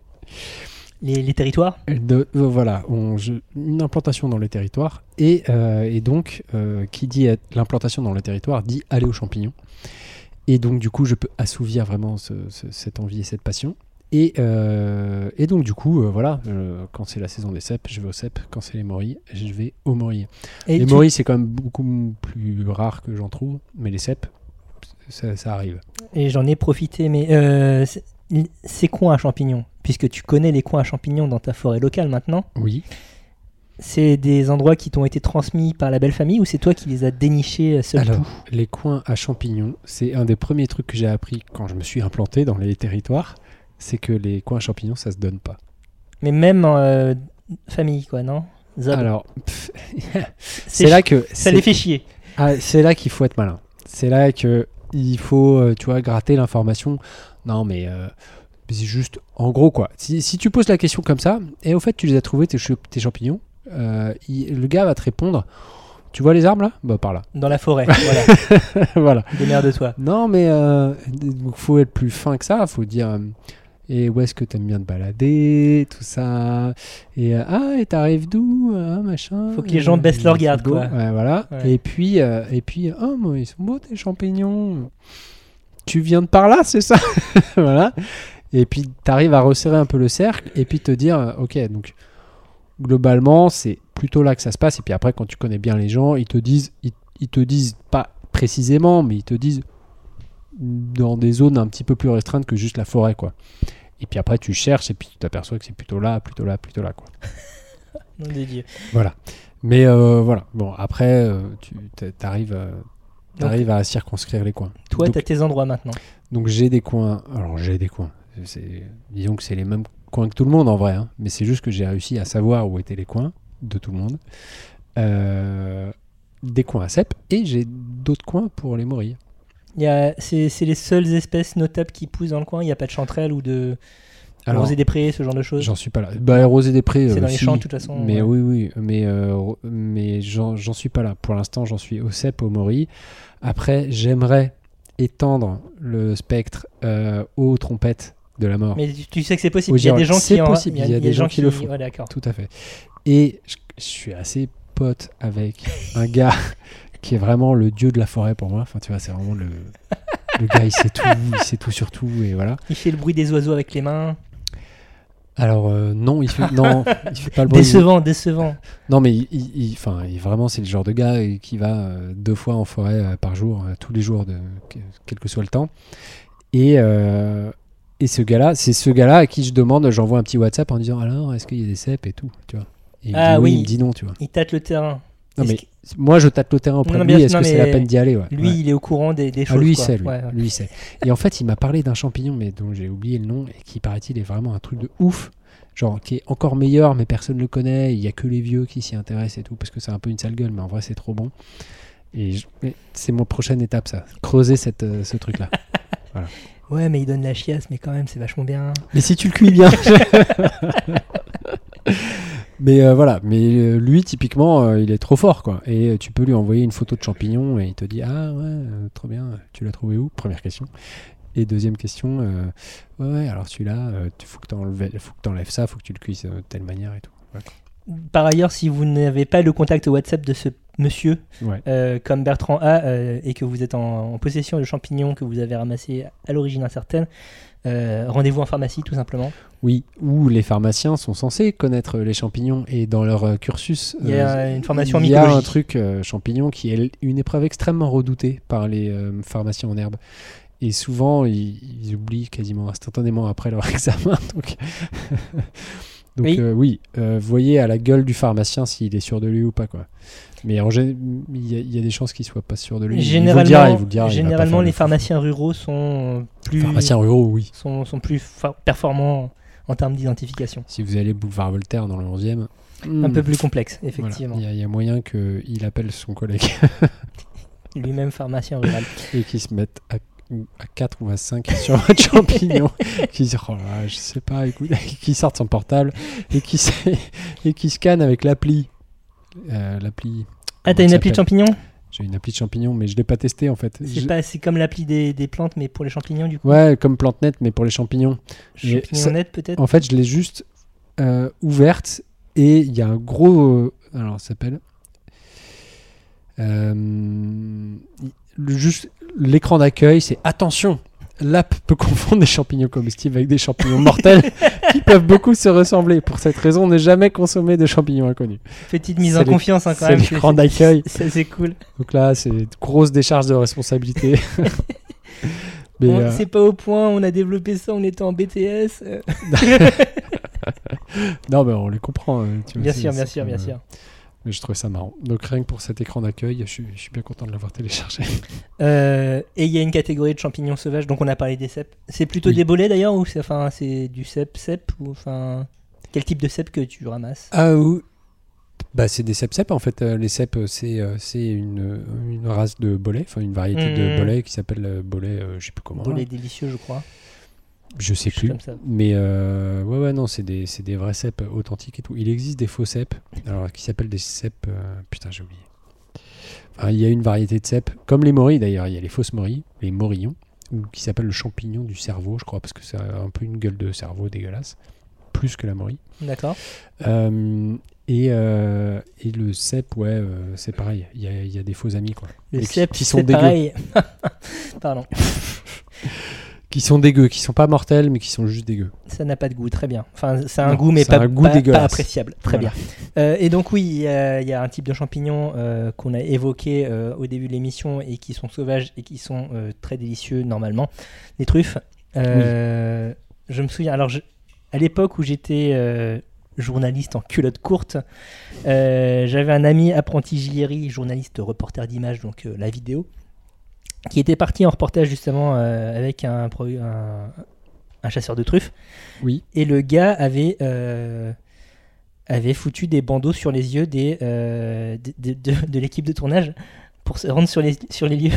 Les, les territoires De, voilà, on- je- une implantation dans les territoires. Et, et donc, qui dit l'implantation dans le territoire dit aller aux champignons. Et donc, du coup, je peux assouvir vraiment ce- ce- cette envie et cette passion. Et, euh, et donc, du coup, euh, voilà, euh, quand c'est la saison des cèpes, je vais au cèpe. Quand c'est les morilles, je vais aux morilles. Et les tu- morilles, c'est quand même beaucoup plus rare que j'en trouve, mais les cèpes, ça, ça arrive. Et j'en ai profité, mais c'est- ces coins à champignons, puisque tu connais les coins à champignons dans ta forêt locale maintenant, Oui. C'est des endroits qui t'ont été transmis par la belle famille ou c'est toi qui les as dénichés euh, seul Alors, tout les coins à champignons, c'est un des premiers trucs que j'ai appris quand je me suis implanté dans les territoires. C'est que les coins à champignons, ça se donne pas. Mais même en euh, famille, quoi, non? Zab. Alors, C'est là que Ça les fait chier. Ah, c'est là qu'il faut être malin. C'est là que il faut, euh, tu vois, gratter l'information. Non, mais euh, c'est juste, en gros, quoi. Si, si tu poses la question comme ça, et au fait, tu les as trouvés, tes champignons, euh, il- le gars va te répondre. Tu vois les arbres là? Bah par là. Dans la forêt, voilà. voilà. Démerde-toi. Non, mais euh, il faut être plus fin que ça. faut dire. euh, et où est-ce que t'aimes bien te balader, tout ça. Et euh, ah, et t'arrives d'où, ah, machin. Faut que les gens baissent leur garde, quoi. Ouais, voilà. Ouais. Et puis, et puis, oh, moi, ils sont beaux tes champignons. Tu viens de par là, c'est ça? Voilà. Et puis, t'arrives à resserrer un peu le cercle et puis te dire, ok, donc globalement, c'est plutôt là que ça se passe. Et puis après, quand tu connais bien les gens, ils te disent, ils, ils te disent pas précisément, mais ils te disent dans des zones un petit peu plus restreintes que juste la forêt, quoi. Et puis après, tu cherches et puis tu t'aperçois que c'est plutôt là, plutôt là, plutôt là, quoi. Nom de Dieu. Voilà. Mais euh, voilà. Bon, après, euh, tu arrives à circonscrire les coins. Toi, Donc- t'as tes endroits maintenant. Donc j'ai des coins. Alors j'ai des coins. Disons que c'est les mêmes coins que tout le monde en vrai. hein. Mais c'est juste que j'ai réussi à savoir où étaient les coins de tout le monde. Euh, des coins à cèpes et j'ai d'autres coins pour les morilles. C'est, c'est les seules espèces notables qui poussent dans le coin. Il n'y a pas de chanterelle ou de Alors, rosée des prés, ce genre de choses. j'en suis pas là. Bah, Rosée des Prés. C'est euh, dans les si. champs, de toute façon, Mais ouais. oui, oui. Mais, euh, mais j'en, suis pas là. Pour l'instant, j'en suis au cèpe, au morilles. Après, j'aimerais étendre le spectre euh, aux trompettes de la mort. Mais tu, sais que c'est possible. Il y a des gens qui possible, Il y a, des gens qui le font. Ouais, d'accord. Tout à fait. Et je, je suis assez pote avec un gars qui est vraiment le dieu de la forêt pour moi. Enfin, tu vois, c'est vraiment le. Le gars, il sait tout, il sait tout sur tout, et voilà. Il fait le bruit des oiseaux avec les mains. Alors, euh, non, il fait, non, il fait pas le bruit. Décevant, décevant. Non, mais il, il- il- enfin, il- vraiment, c'est le genre de gars euh, qui va euh, deux fois en forêt par jour, tous les jours, de, que- quel que soit le temps. Et, euh, et ce gars-là, c'est ce gars-là à qui je demande, j'envoie un petit WhatsApp en disant alors, est-ce qu'il y a des cèpes et tout, tu vois. Et il me Ah dit oui, oui. il me dit non, tu vois. Il tâte le terrain. Non, mais moi, je tâte le terrain auprès Non, de lui. Est-ce que c'est la peine d'y aller ouais. Lui, Ouais. il est au courant des, des Ah, choses. lui, il quoi. sait, lui. Ouais. Lui, sait. Et en fait, il m'a parlé d'un champignon, mais dont j'ai oublié le nom, et qui, paraît-il, est vraiment un truc de ouf. Genre, qui est encore meilleur, mais personne ne le connaît. Il y a que les vieux qui s'y intéressent et tout, parce que c'est un peu une sale gueule, mais en vrai, c'est trop bon. Et je- c'est mon prochaine étape, ça. Creuser cette, euh, ce truc-là. Ouais, mais il donne la chiasse, mais quand même, c'est vachement bien. mais si tu le cuis bien. mais euh, voilà. Mais euh, lui, typiquement, euh, il est trop fort, quoi. Et tu peux lui envoyer une photo de champignon et il te dit Ah ouais, euh, trop bien. Tu l'as trouvé où? Première question. Et deuxième question, ouais, alors celui-là, tu faut que tu enlèves ça, faut que tu le cuises de telle manière et tout. Ouais. Par ailleurs, si vous n'avez pas le contact WhatsApp de ce monsieur, Ouais. euh, comme Bertrand a, euh, et que vous êtes en, en possession de champignons que vous avez ramassés à l'origine incertaine, euh, rendez-vous en pharmacie tout simplement. Oui, où les pharmaciens sont censés connaître les champignons et dans leur cursus, Il y a une formation il y a un truc champignon qui est une épreuve extrêmement redoutée par les pharmaciens en herbe. Et souvent, ils, ils oublient quasiment instantanément après leur examen. Donc, donc Oui. euh, oui, euh, voyez à la gueule du pharmacien s'il est sûr de lui ou pas. Quoi. Mais en il y, a- il y a des chances qu'il soit pas sûr de lui. Il vous le Généralement, dira, il vous le dira, généralement les pharmaciens ruraux sont plus, Pharmaciens ruraux, oui. sont, sont plus performants en termes d'identification. Si vous allez boulevard Voltaire dans le 11e, Un hmm, peu plus complexe, effectivement. il y, a- il y a moyen qu'il appelle son collègue Lui-même pharmacien rural. et qu'il se mette à, à 4 ou à 5 sur votre champignon, qui se oh là, je sais pas, écoute, qui sorte son portable et qui, et qui scanne avec l'appli. Euh, l'appli. Ah, t'as une appli de s'appelle champignons? J'ai une appli de champignons, mais je l'ai pas testé en fait. C'est Je- pas, c'est comme l'appli des, des plantes, mais pour les champignons du coup? Ouais, comme PlanteNet, mais pour les champignons. et Champignons ça- net peut-être? En fait, je l'ai juste euh, ouverte et il y a un gros. euh, alors, ça s'appelle. Euh, le- juste l'écran d'accueil, c'est attention. l'app peut confondre des champignons comestibles avec des champignons mortels qui peuvent beaucoup se ressembler. Pour cette raison, ne jamais consommer de champignons inconnus. Petite mise C'est en les- confiance hein, quand c'est même. les grands d'accueil. Ça c'est cool. Donc là, c'est une grosse décharge de responsabilité. On- euh, C'est pas au point, on a développé ça, on était en BTS. non, mais on les comprend. tu vois, Bien c'est- sûr, bien c'est sûr, bien euh, sûr. Mais je trouvais ça marrant. Donc rien que pour cet écran d'accueil, je suis, je suis bien content de l'avoir téléchargé. Euh, et il y a une catégorie de champignons sauvages, donc on a parlé des cèpes. C'est plutôt Oui. des bolets d'ailleurs, ou c'est enfin, du cèpe cèpe ou enfin quel type de cèpe que tu ramasses? Ah ou bah, c'est des cèpes en fait. Euh, Les cèpes, euh, c'est une, une race de bolets, enfin une variété de Mhm. bolets qui s'appelle bolet, euh, je sais plus comment. là. Bolets délicieux, je crois. Je sais plus. comme ça. Mais euh, ouais, ouais, non, c'est des, c'est des vrais cèpes authentiques et tout. Il existe des faux cèpes, alors qui s'appellent des cèpes. euh, putain, j'ai oublié. Enfin, il y a une variété de cèpes, comme les morilles d'ailleurs. Il y a les fausses morilles, les morillons, ou qui s'appellent le champignon du cerveau, je crois, parce que c'est un peu une gueule de cerveau dégueulasse, plus que la morille. D'accord. Euh, et, euh, et le cèpe, ouais, euh, c'est pareil. Il y a, il y a des faux amis, quoi. Le Et qui- cèpe, qui sont c'est dégueux. pareil. Pardon. Qui sont dégueux, qui sont pas mortels, mais qui sont juste dégueux. Ça n'a pas de goût, très bien. Enfin, ça a un Non, goût, mais pas, un goût pas- pas dégueulasse. appréciable. Très Voilà. bien. Euh, et donc, oui, il y, a il y a un type de champignon euh, qu'on a évoqué euh, au début de l'émission et qui sont sauvages et qui sont très délicieux normalement. Les truffes. Je me souviens, alors, je- à l'époque où j'étais journaliste en culotte courte, euh, j'avais un ami apprenti Gillieri, journaliste reporter d'image, donc euh, la vidéo, qui était parti en reportage justement euh, avec un, pro- un, un chasseur de truffes. Oui. Et le gars avait, euh, avait foutu des bandeaux sur les yeux des, euh, de, de- de- de l'équipe de tournage pour se rendre sur les, sur les lieux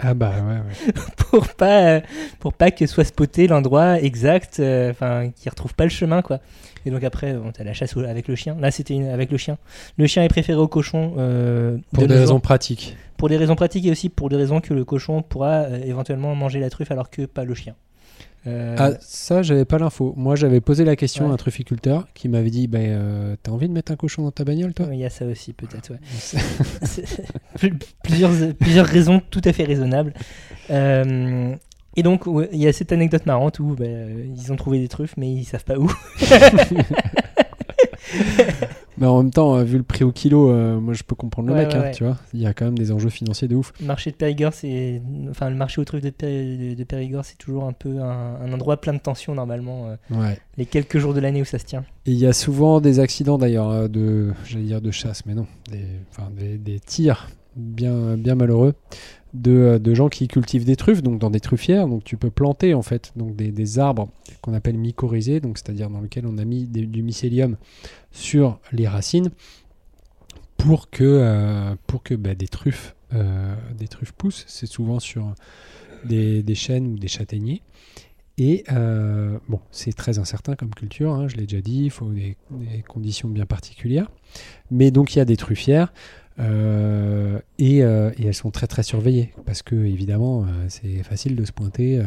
Ah bah ouais, ouais. pour pas, pour pas que soit spoté l'endroit exact, enfin qu'ils retrouvent pas le chemin quoi. Et donc après, on t'as la chasse avec le chien. Là, c'était avec le chien. Le chien est préféré au cochon. Pour de des raisons pratiques. Pour des raisons pratiques et aussi pour des raisons que le cochon pourra euh, éventuellement manger la truffe alors que pas le chien. Euh, Ah, ça, j'avais pas l'info. Moi, j'avais posé la question Ouais. à un trufficulteur qui m'avait dit bah, euh, T'as envie de mettre un cochon dans ta bagnole, toi? Il y a ça aussi peut-être. Ouais. Pl- plusieurs, plusieurs raisons tout à fait raisonnables. Euh, et donc, ouais, il y a cette anecdote marrante où bah, ils ont trouvé des truffes, mais ils savent pas où. Mais en même temps, euh, vu le prix au kilo, euh, moi, je peux comprendre le Ouais, mec, ouais, hein, ouais. tu vois. Il y a quand même des enjeux financiers de ouf. Le marché de Périgord, c'est. Enfin, le marché aux truffes de, de- Périgord, c'est toujours un peu un, un endroit plein de tensions, normalement, euh, les quelques jours de l'année où ça se tient. Et il y a souvent des accidents, d'ailleurs, de, j'allais dire de chasse, mais non, des, enfin, des, des tirs bien, bien malheureux de, euh, de gens qui cultivent des truffes, donc dans des truffières. Donc tu peux planter, en fait, donc des, arbres qu'on appelle mycorhizés, donc c'est-à-dire dans lesquels on a mis du mycélium sur les racines pour que, euh, pour que bah, des, truffes, euh, des truffes poussent. C'est souvent sur des, des chênes ou des châtaigniers. Et bon, c'est très incertain comme culture, hein, je l'ai déjà dit, il faut des, des conditions bien particulières. Mais donc il y a des truffières euh, et, euh, et elles sont très très surveillées parce que évidemment euh, c'est facile de se pointer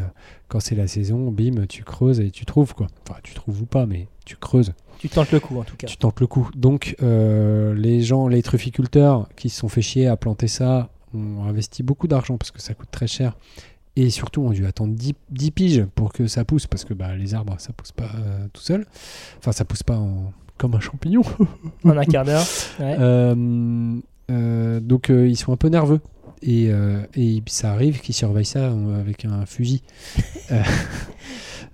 quand c'est la saison, bim, tu creuses et tu trouves quoi. Enfin, tu trouves ou pas, mais tu creuses. Tu tentes le coup, en tout cas. Tu tentes le coup. Donc, les gens, les trufficulteurs qui se sont fait chier à planter ça ont investi beaucoup d'argent parce que ça coûte très cher. Et surtout, ont dû attendre 10, 10 piges pour que ça pousse parce que bah, les arbres, ça pousse pas tout seul. Enfin, ça pousse pas en- comme un champignon. En un quart d'heure. Ouais. Euh, donc, euh, ils sont un peu nerveux. Et, euh, et ça arrive qu'ils surveillent ça euh, avec un fusil.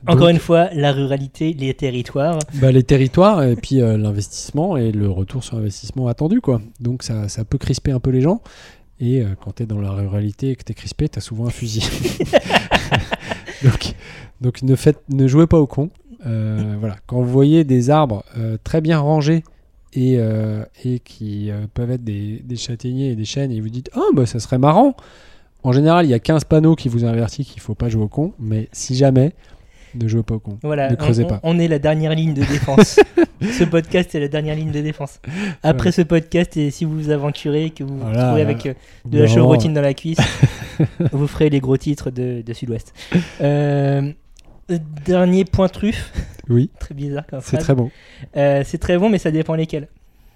Euh, Encore une fois, la ruralité, les territoires. bah, les territoires et puis euh, l'investissement et le retour sur investissement attendu quoi. Donc ça, ça peut crisper un peu les gens et euh, quand tu es dans la ruralité et que tu es crispé, tu as souvent un fusil. donc donc ne faites ne jouez pas au con. Euh, voilà, quand vous voyez des arbres euh, très bien rangés et, euh, et qui euh, peuvent être des, des châtaigniers et des chênes et vous dites "Ah bah ça serait marrant." En général, il y a 15 panneaux qui vous avertissent qu'il faut pas jouer au con, mais si jamais ne jouez pas au con. Voilà, Ne creusez on, pas. on est la dernière ligne de défense. ce podcast est la dernière ligne de défense. Après ce podcast, et si vous vous aventurez, que vous vous Voilà, retrouvez là. avec euh, de la chevrotine dans la cuisse, vous ferez les gros titres de, de Sud-Ouest. Euh, dernier point truffe, Oui, très bizarre comme c'est très bon. Euh, c'est très bon, mais ça dépend lesquels.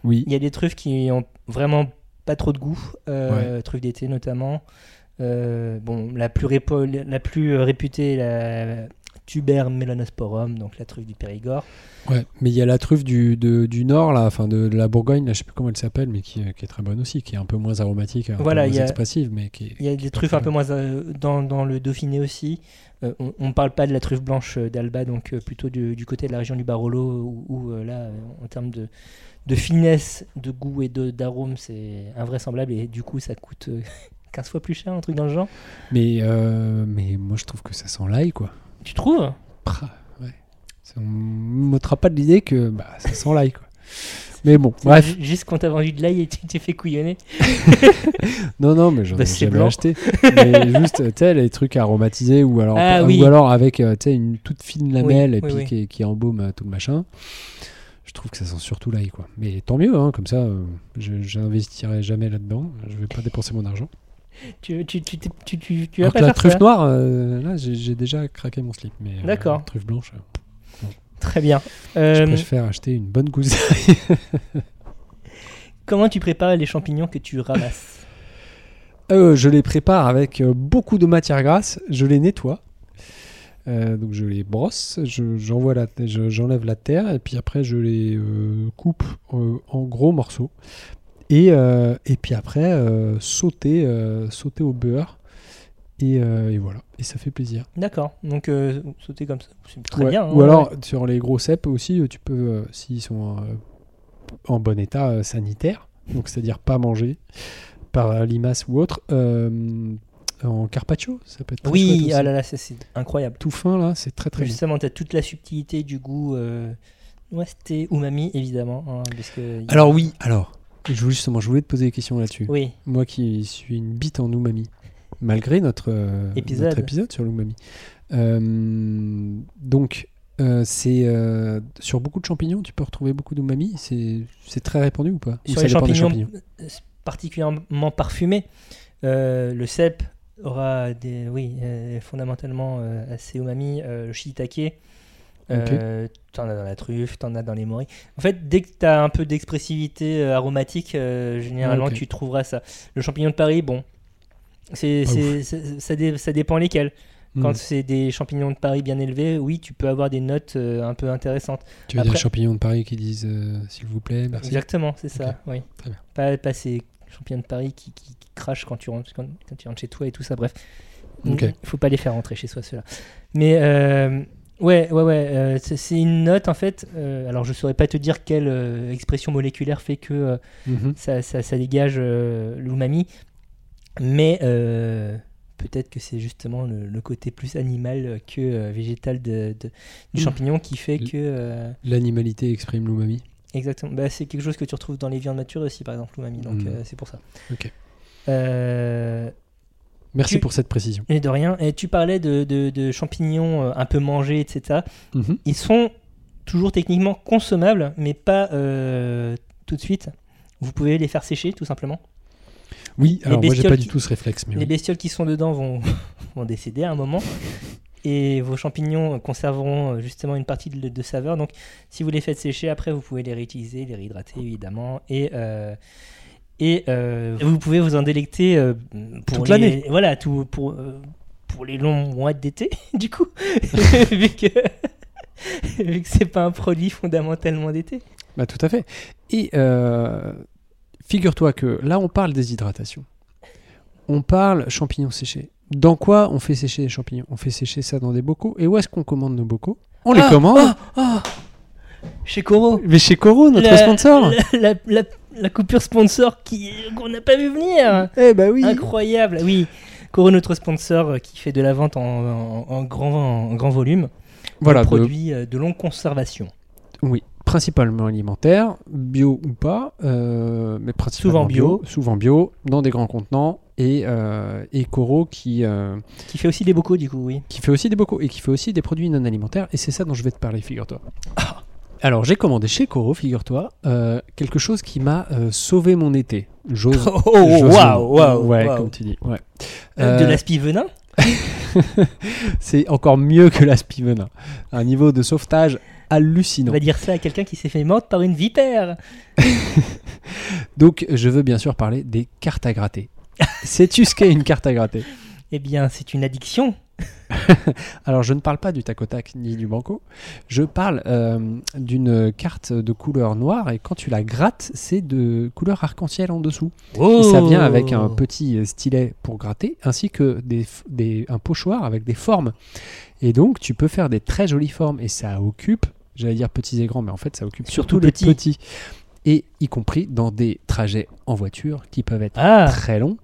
Oui. Il y a des truffes qui ont vraiment pas trop de goût, euh, truffes d'été notamment. Euh, bon, la plus, répo- la plus euh, réputée, la Tuber melanosporum, donc la truffe du Périgord. Ouais, mais il y a la truffe du, de- du Nord, là, enfin de, de la Bourgogne, là, je sais plus comment elle s'appelle, mais qui, qui est très bonne aussi, qui est un peu moins aromatique, un Voilà, peu moins a- expressive, mais qui est. Il y a des truffes un peu moins euh, dans, dans le Dauphiné aussi. Euh, on ne parle pas de la truffe blanche euh, d'Alba, donc euh, plutôt du, du côté de la région du Barolo, où, où, euh, là, en termes de, de finesse, de goût et de- d'arôme, c'est invraisemblable et du coup, ça coûte euh, 15 fois plus cher, un truc dans le genre. Mais, mais moi, je trouve que ça sent l'ail, quoi. Tu trouves? Prah, ouais. On ne m'ôtera pas de l'idée que bah, ça sent l'ail, quoi. Mais bon, bref. ju- Juste quand t'as vendu de l'ail et tu t'es fait couillonner. Non, non, mais j'en Bah, ai jamais blanc. acheté. mais juste, tu sais, les trucs aromatisés ou alors, Ah, ou oui. alors avec, euh, une toute fine lamelle Oui, et oui, puis. Qui, qui embaume euh, tout le machin. Je trouve que ça sent surtout l'ail, quoi. Mais tant mieux, hein, comme ça, euh, je j'investirai jamais là-dedans. Je vais pas dépenser mon argent. Tu, tu, tu, tu, tu, tu, tu vas pas la faire truffe ça. noire, euh, là, j'ai déjà craqué mon slip. Mais D'accord. truffe blanche, Très bien. je Euh, préfère acheter une bonne gousse comment tu prépares les champignons que tu ramasses? Euh, je les prépare avec euh, beaucoup de matière grasse, je les nettoie. Euh, donc je les brosse, je- j'envoie la, je- j'enlève la terre et puis après je les euh, coupe euh, en gros morceaux. Et, et puis après sauter, sauter au beurre. Et, euh, et voilà, et ça fait plaisir. D'accord. Donc, euh, sauter comme ça, c'est très Ouais. bien. hein, Ou ouais. alors sur les gros cèpes aussi, euh, tu peux, euh, s'ils sont en bon état sanitaire, donc c'est-à-dire pas mangés par limaces ou autre, en carpaccio, ça peut être très Oui, ah là là, c'est incroyable. tout fin là, c'est très très. Justement, tu as toute la subtilité du goût. Ouais, c'était umami, évidemment. hein, parce que Alors oui, alors, justement, je voulais te poser des questions là-dessus. Oui, Moi qui suis une bite en umami, malgré notre euh, Épisode. notre épisode sur l'umami. Euh, donc, euh, c'est sur beaucoup de champignons, tu peux retrouver beaucoup d'umami. C'est très répandu ou pas? Sur les champignons, euh, particulièrement parfumés, le cèpe aura des, oui, fondamentalement assez umami. Le shiitake, euh, t'en as dans la truffe, t'en as dans les moris. En fait, dès que t'as un peu d'expressivité euh, aromatique, euh, généralement tu trouveras ça. Le champignon de Paris, bon, c'est, Pas c'est- c'est- ça, dé- ça dépend lesquels. Hmm. Quand c'est des champignons de Paris bien élevés, oui, tu peux avoir des notes euh, un peu intéressantes. Tu veux dire après- champignons de Paris qui disent euh, s'il vous plaît, merci. Exactement, c'est ça, oui. très bien. Pas, pas ces champignons de Paris qui, qui- qui crachent quand tu, rentres, quand, quand tu rentres chez toi et tout ça, bref. Il faut pas les faire rentrer chez soi, ceux-là. Mais euh, ouais, ouais, ouais, euh, c'est une note en fait. alors je saurais pas te dire quelle expression moléculaire fait que Mhm. ça, ça- ça dégage l'umami, mais euh, peut-être que c'est justement le, le côté plus animal que euh, végétal de, de- du Mm. champignon qui fait que. euh, L'animalité exprime l'umami. Exactement. Bah, c'est quelque chose que tu retrouves dans les viandes maturées aussi, par exemple, l'umami. Donc Mm. euh, c'est pour ça. Ok. Merci Tu- pour cette précision. et de rien. Et tu parlais de, champignons un peu mangés, etc. Mhm. Ils sont toujours techniquement consommables, mais pas tout de suite. Vous pouvez les faire sécher, tout simplement. Oui, alors moi j'ai pas du tout ce réflexe, mais Les oui. bestioles qui sont dedans vont, vont décéder à un moment. Et vos champignons conserveront euh, justement une partie de, de saveur. Donc, si vous les faites sécher, après, vous pouvez les réutiliser, les réhydrater évidemment. Et, euh, et euh, vous pouvez vous en délecter euh, pour Toute l'année. Voilà, tout, pour, euh, pour les longs mois d'été, du coup. vu que, vu que c'est pas un produit fondamentalement d'été. Bah, tout à fait. Et figure-toi que là, on parle déshydratation. On parle champignons séchés. Dans quoi on fait sécher les champignons? On fait sécher ça dans des bocaux. Et où est-ce qu'on commande nos bocaux? On les Ah, commande ah, ah. Chez Coro. Mais chez Coro, notre La- sponsor La, la- coupure sponsor qui qu'on n'a pas vu venir. Eh bah oui Incroyable. Oui, Coro, notre sponsor euh, qui fait de la vente en, en- en grand, en grand volume. Voilà, de de- produits euh, de longue conservation. oui, principalement alimentaire, bio ou pas, euh, mais principalement Souvent bio. souvent bio, dans des grands contenants, et, euh, et Coro qui, euh, Qui fait aussi des bocaux, du coup, oui. qui fait aussi des bocaux et qui fait aussi des produits non alimentaires, et c'est ça dont je vais te parler, figure-toi. Alors, j'ai commandé chez Coro, figure-toi, euh, quelque chose qui m'a euh, sauvé mon été. J'ose. Oh, waouh, waouh, Ouais, waouh. comme tu dis. Ouais. Euh, De l'aspi venin? C'est encore mieux que l'aspivenin. Un niveau de sauvetage On va dire ça à quelqu'un qui s'est fait mordre par une vipère. Donc, je veux bien sûr parler des cartes à gratter. Sais-tu ce qu'est une carte à gratter? Eh bien, c'est une addiction. Alors, je ne parle pas du tac au tac ni du banco. Je parle euh, d'une carte de couleur noire et quand tu la grattes, c'est de couleur arc-en-ciel en dessous. Et ça vient avec un petit stylet pour gratter ainsi que des, des- un pochoir avec des formes. Et donc, tu peux faire des très jolies formes et ça occupe, j'allais dire petits et grands, mais en fait, ça occupe Surtout surtout les petits. petits. Et y compris dans des trajets en voiture qui peuvent être Ah, très longs.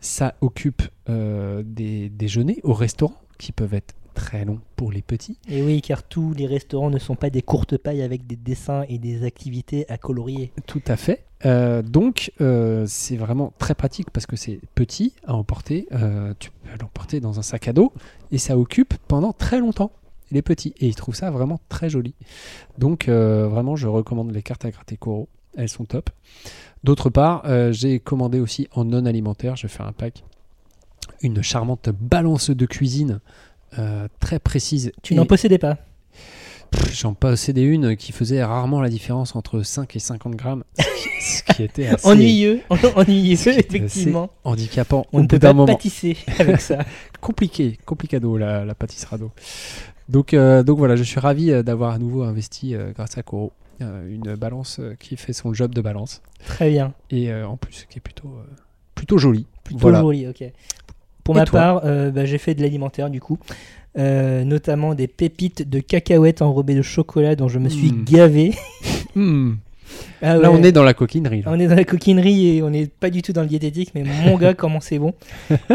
Ça occupe euh, des déjeuners au restaurant qui peuvent être très longs pour les petits. et oui, car tous les restaurants ne sont pas des courtes pailles avec des dessins et des activités à colorier. Tout à fait. Euh, donc, euh, c'est vraiment très pratique parce que c'est petit à emporter. Euh, tu peux l'emporter dans un sac à dos et ça occupe pendant très longtemps les petits. Et ils trouvent ça vraiment très joli. Donc, euh, vraiment, je recommande les cartes à gratter Koro. Elles sont top. D'autre part, euh, j'ai commandé aussi en non alimentaire. Je faire un pack. Une charmante balance de cuisine euh, très précise. Tu et- n'en possédais pas. J'en possédais une qui faisait rarement la différence entre 5 et 50 grammes, ce qui, était assez Ennuyeux, ennuyeux, Ce qui était effectivement. handicapant On au ne peut bout d'un pas moment. pâtisser avec ça. Compliqué, complicado la, la pâtisserado. Donc, euh, donc voilà, je suis ravi euh, d'avoir à nouveau investi euh, grâce à Koro. euh, une balance qui fait son job de balance Très bien. et en plus qui est plutôt, plutôt jolie. Plutôt Voilà. joli, ok. Pour Et ma part, bah, j'ai fait de l'alimentaire du coup. Euh, notamment des pépites de cacahuètes enrobées de chocolat dont je me suis Mm. gavé. Hmm. Ah Là, on est dans la coquinerie. là. On est dans la coquinerie et on n'est pas du tout dans le diététique, mais mon gars, comment c'est bon.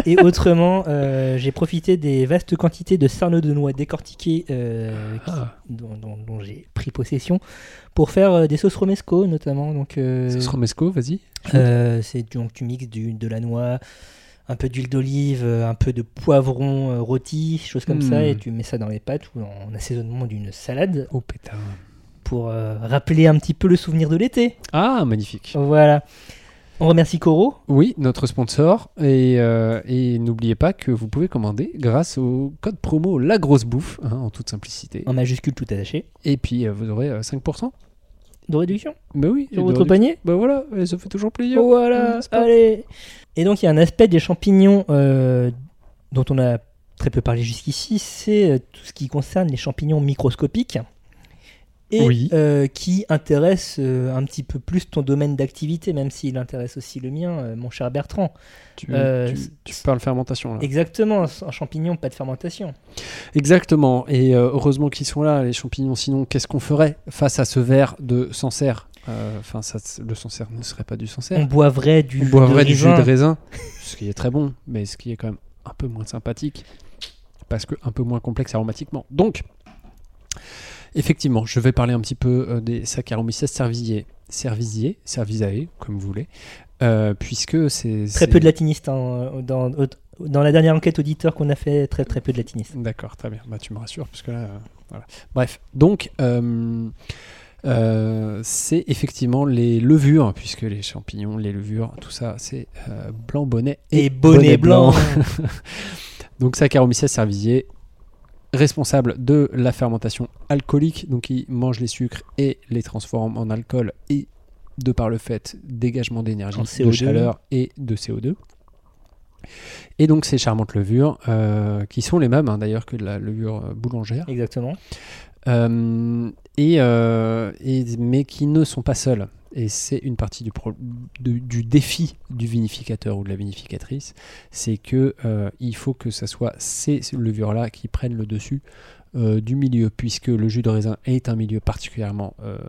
Et autrement, euh, j'ai profité des vastes quantités de sarneaux de noix décortiqués euh, Ah. dont, dont- dont j'ai pris possession pour faire euh, des sauces romesco notamment. Donc, euh, Sauce romesco, vas-y. c'est donc tu mixes du, de la noix, un peu d'huile d'olive, un peu de poivron rôti, choses comme ça, Mm. et tu mets ça dans les pâtes ou en assaisonnement d'une salade Oh pétard. Pour euh, rappeler un petit peu le souvenir de l'été. Ah, magnifique. Voilà. On remercie Coro. Oui, notre sponsor. Et, euh, et n'oubliez pas que vous pouvez commander grâce au code promo La Grosse Bouffe, hein, en toute simplicité. en majuscule tout attaché, Et puis euh, vous aurez euh, 5%. de réduction Bah oui. sur votre panier. Bah voilà, et ça fait toujours plaisir. Voilà, pas allez. Et donc il y a un aspect des champignons dont on a très peu parlé jusqu'ici, c'est tout ce qui concerne les champignons microscopiques et Oui. euh, qui intéresse euh, un petit peu plus ton domaine d'activité, même s'il intéresse aussi le mien, euh, mon cher Bertrand. Tu, tu- tu parles fermentation là. Exactement, un champignon, pas de fermentation. Exactement. Et heureusement qu'ils sont là, les champignons. Sinon, qu'est-ce qu'on ferait face à ce verre de Sancerre? Enfin, le Sancerre ne serait pas du Sancerre. On boivrait du, On jus boirait de du jus raisin. de raisin, ce qui est très bon, mais ce qui est quand même un peu moins sympathique, parce que un peu moins complexe aromatiquement. Donc, effectivement, je vais parler un petit peu euh, des Saccharomyces cerevisiae, cerevisiae, cervisae, comme vous voulez, euh, puisque c'est... Très peu de latinistes hein, dans, dans la dernière enquête auditeur qu'on a fait, très très peu de latinistes. D'accord, très bien. Bah, tu me rassures, parce que là, euh, voilà. Bref, donc, euh, euh, c'est effectivement les levures, puisque les champignons, les levures, tout ça, c'est euh, blanc bonnet Et, bonnet, blanc. Donc Saccharomyces cerevisiae, responsable de la fermentation alcoolique, donc il mange les sucres et les transforme en alcool et de par le fait dégagement d'énergie, de CO2. chaleur et de CO2. Et donc ces charmantes levures, euh, qui sont les mêmes hein, d'ailleurs que la levure euh, boulangère, Exactement. euh, et, euh, et- mais qui ne sont pas seuls. Et c'est une partie du, pro- du, du défi du vinificateur ou de la vinificatrice, c'est que euh, il faut que ce soit ces levures-là qui prennent le dessus euh, du milieu, puisque le jus de raisin est un milieu particulièrement, euh,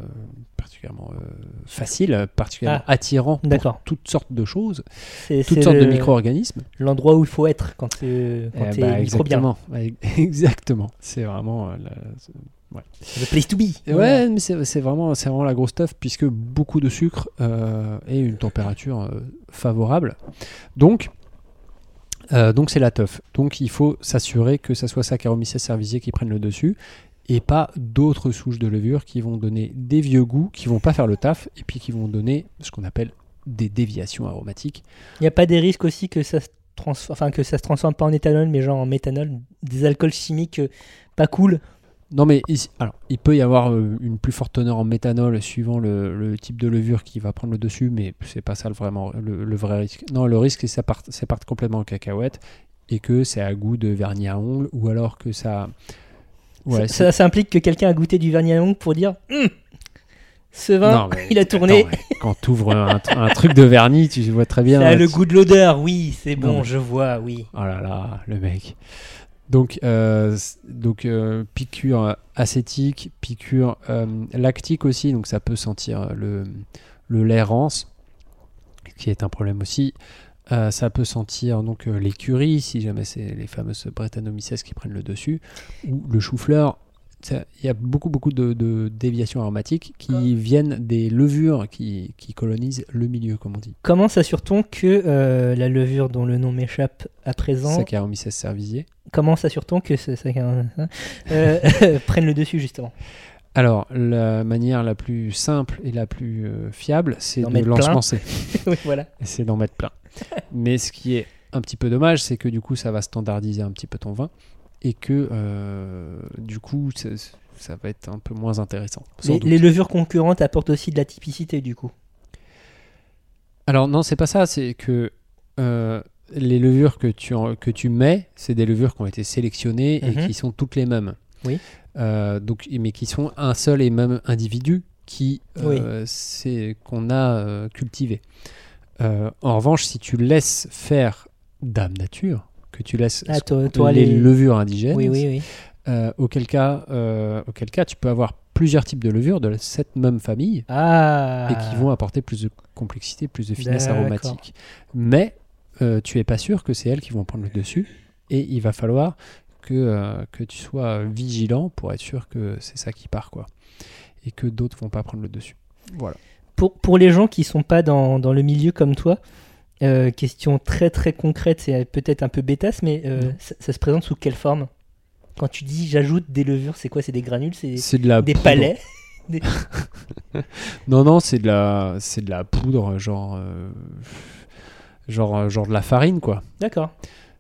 particulièrement euh, facile, particulièrement attirant pour toutes sortes de choses, toutes sortes de micro-organismes. L'endroit où il faut être quand tu quand Eh bah, microbien. exactement, exactement. C'est vraiment la- The place to be. Ouais, mais c'est c'est vraiment, c'est vraiment la grosse stuff puisque beaucoup de sucre euh, et une température euh, favorable. Donc, euh, donc c'est la teuf. Donc il faut s'assurer que ça soit Saccharomyces cerevisiae qui prennent le dessus et pas d'autres souches de levure qui vont donner des vieux goûts, qui vont pas faire le taf et puis qui vont donner ce qu'on appelle des déviations aromatiques. Il n'y a pas des risques aussi que ça se transforme, enfin que ça se transforme pas en éthanol, mais genre en méthanol, des alcools chimiques pas cool. Non, mais ici- alors, il peut y avoir euh, une plus forte teneur en méthanol suivant le, le type de levure qui va prendre le dessus, mais c'est pas ça le, vraiment, le, le vrai risque. Non, le risque, c'est que ça parte, ça parte complètement en cacahuète et que c'est à goût de vernis à ongles ou alors que ça. Ouais, ça, ça- ça implique que quelqu'un a goûté du vernis à ongles pour dire Hum, ce vin, Non, mais il a tourné. attends, quand tu ouvres un, un truc de vernis, tu vois très bien. ça a le tu- goût de l'odeur, oui, c'est Non, bon, mais- je vois, oui. Oh là là, le mec. Donc, euh, donc euh, piqûre acétique, piqûre euh, lactique aussi, donc ça peut sentir le, le qui est un problème aussi. Euh, ça peut sentir donc euh, l'écurie, si jamais c'est les fameuses Brettanomyces qui prennent le dessus, ou le chou-fleur. Ça- Il y a beaucoup, beaucoup de, de déviations aromatiques qui viennent des levures qui, qui colonisent le milieu, comme on dit. Comment s'assure-t-on que euh, la levure dont le nom m'échappe à présent, Saccharomyces cerevisiae. comment s'assure-t-on que ce, ça- euh, prenne le dessus justement? Alors, la manière la plus simple et la plus euh, fiable, c'est de l'ensemencer. Oui, voilà. Et c'est d'en mettre plein. Mais ce qui est un petit peu dommage, c'est que du coup, ça va standardiser un petit peu ton vin et que euh, du coup, ça, ça va être un peu moins intéressant. Les, les levures concurrentes apportent aussi de la typicité du coup. Alors, non, c'est pas ça, c'est que euh, les levures que tu, en- que tu mets, c'est des levures qui ont été sélectionnées et Mhm. qui sont toutes les mêmes. Oui. Euh, donc, mais qui sont un seul et même individu qui c'est qu'on a cultivé. En revanche, si tu laisses faire Dame Nature, que tu laisses Ah, toi- toi, les, les- levures indigènes, Oui, oui, oui. euh, auquel, cas, euh, auquel cas tu peux avoir plusieurs types de levures de cette même famille Ah et qui vont apporter plus de complexité, plus de finesse aromatique. Mais euh, tu es pas sûr que c'est elles qui vont prendre le dessus et il va falloir que, que tu sois vigilant pour être sûr que c'est ça qui part quoi et que d'autres vont pas prendre le dessus. Voilà. pour, pour les gens qui sont pas dans, dans le milieu comme toi, euh, question très très concrète, c'est peut-être un peu bêtasse, mais euh, ça, ça se présente sous quelle forme? Quand tu dis j'ajoute des levures, c'est quoi? C'est des granules? C'est C'est de la des poudre. palais? Non non, c'est de la de la poudre genre euh, genre genre de la farine quoi. D'accord.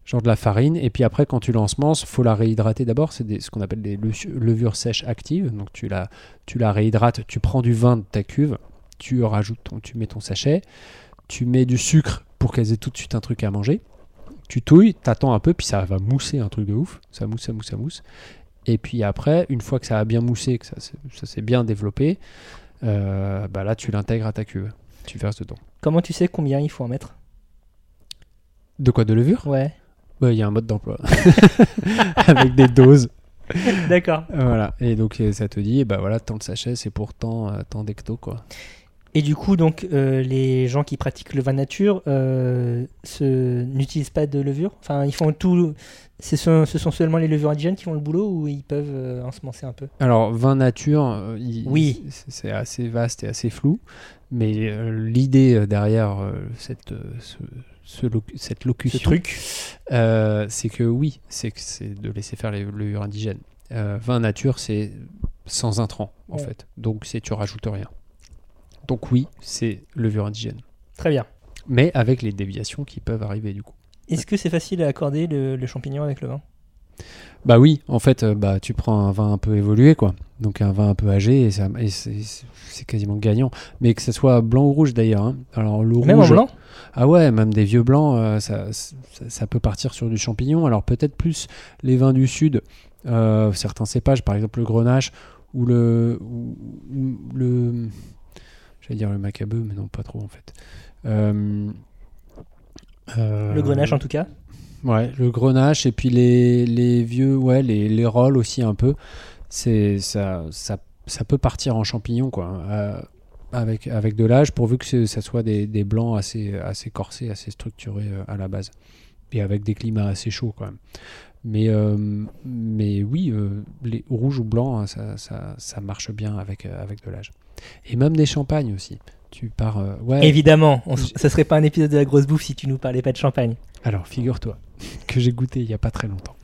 genre de la farine. Et puis après, quand tu l'ensemences, faut la réhydrater d'abord. C'est ce qu'on appelle des le- levures sèches actives. Donc tu la, tu la réhydrates, tu prends du vin de ta cuve, tu rajoutes ton, tu mets ton sachet, tu mets du sucre pour qu'elles aient tout de suite un truc à manger. Tu touilles, t'attends un peu, puis ça va mousser un truc de ouf. Ça mousse, ça mousse, ça mousse. Et puis après, une fois que ça a bien moussé, que ça, s'est- ça s'est bien développé, euh, bah là, tu l'intègres à ta cuve. Tu verses dedans. Comment tu sais combien il faut en mettre? De quoi De levure? Ouais. Ouais, Il y a un mode d'emploi. Avec des doses. D'accord. Voilà, et donc euh, ça te dit, bah voilà, tant de sachets, c'est pour tant, euh, tant quoi. Et du coup, donc, euh, les gens qui pratiquent le vin nature euh, se- n'utilisent pas de levure? Enfin, ils font tout. Ce sont, ce sont seulement les levures indigènes qui font le boulot ou ils peuvent euh, ensemencer un peu? Alors, vin nature, euh, il- Oui. c'est- assez vaste et assez flou, mais euh, l'idée derrière cette, ce- ce cette locution, truc. euh, c'est que oui, c'est de laisser faire les levures indigènes. Vin nature, c'est sans intrants, en Ouais. fait, donc c'est tu rajoutes rien. Donc oui, c'est levure indigène, Très bien. mais avec les déviations qui peuvent arriver du coup. Est-ce que c'est facile à accorder le, le champignon avec le vin? Bah oui, en fait, euh, bah tu prends un vin un peu évolué, quoi. Donc un vin un peu âgé et, c'est quasiment gagnant. Mais que ce soit blanc ou rouge d'ailleurs. hein. Alors le Même en rouge, blanc? Ah ouais, même des vieux blancs, euh, ça, ça, ça peut partir sur du champignon. Alors peut-être plus les vins du sud, euh, certains cépages, par exemple le grenache le, ou le, j'allais dire le macabeu, mais non pas trop en fait. Euh, euh, Le grenache en tout cas Ouais, le grenache et puis les, les vieux, ouais, les, les rolls aussi un peu. C'est ça, ça, ça peut partir en champignon quoi, euh, avec avec de l'âge, pourvu que ce- ça soit des, des blancs assez assez corsés, assez structurés euh, à la base, et avec des climats assez chauds quand même. Mais euh, mais oui, les rouges ou blancs, hein, ça, ça, marche bien avec avec de l'âge. Et même des champagnes aussi. Tu pars, euh, ouais. Évidemment, on ça serait pas un épisode de la grosse bouffe si tu nous parlais pas de champagne. Alors, figure-toi que j'ai goûté il n'y a pas très longtemps.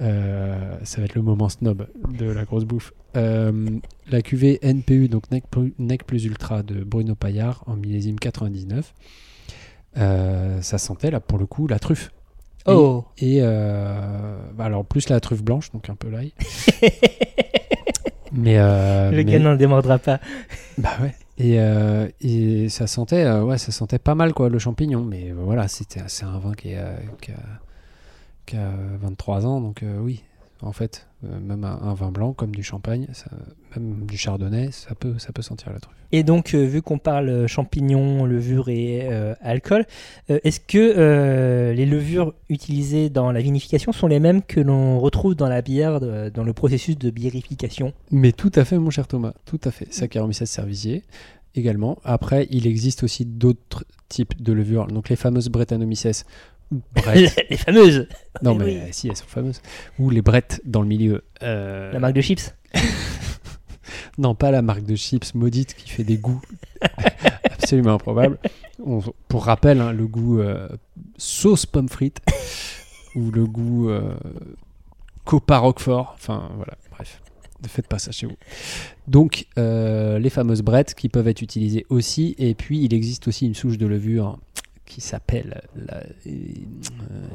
Euh, ça va être le moment snob de la grosse bouffe. Euh, la cuvée NPU, donc Nec Plus, Nec Plus Ultra de Bruno Paillard en millésime 99. Euh, ça sentait là pour le coup la truffe. Oh Et bah alors plus la truffe blanche, donc un peu l'ail. mais, euh, Le mais- gars n'en démordra pas. bah ouais. Et, euh, et ça sentait, euh, ouais, ça sentait pas mal quoi, le champignon. Mais euh, voilà, c'était c'est un vin qui, est, euh, qui, a, qui a 23 ans, donc oui, en fait, même un, vin blanc comme du champagne, ça- même du chardonnay, ça peut, ça peut sentir la truffe. Et donc, euh, vu qu'on parle euh, champignons, levure et euh, alcool, euh, est-ce que euh, les levures utilisées dans la vinification sont les mêmes que l'on retrouve dans la bière, de- dans le processus de biérification? Mais tout à fait, mon cher Thomas, tout à fait. Saccharomyces cerevisiae également. Après, il existe aussi d'autres types de levures, donc les fameuses Brettanomyces ou brettes. Les fameuses non, Eh mais oui. si, elles sont fameuses. Ou les brettes dans le milieu. Euh, La marque de chips Non, pas la marque de chips maudite qui fait des goûts absolument improbables. On- pour rappel, hein, le goût euh, sauce pomme frite ou le goût euh, copa roquefort. Enfin, voilà, bref. Ne faites pas ça chez vous. Donc, euh, les fameuses brettes qui peuvent être utilisées aussi. Et puis, il existe aussi une souche de levure qui s'appelle, euh,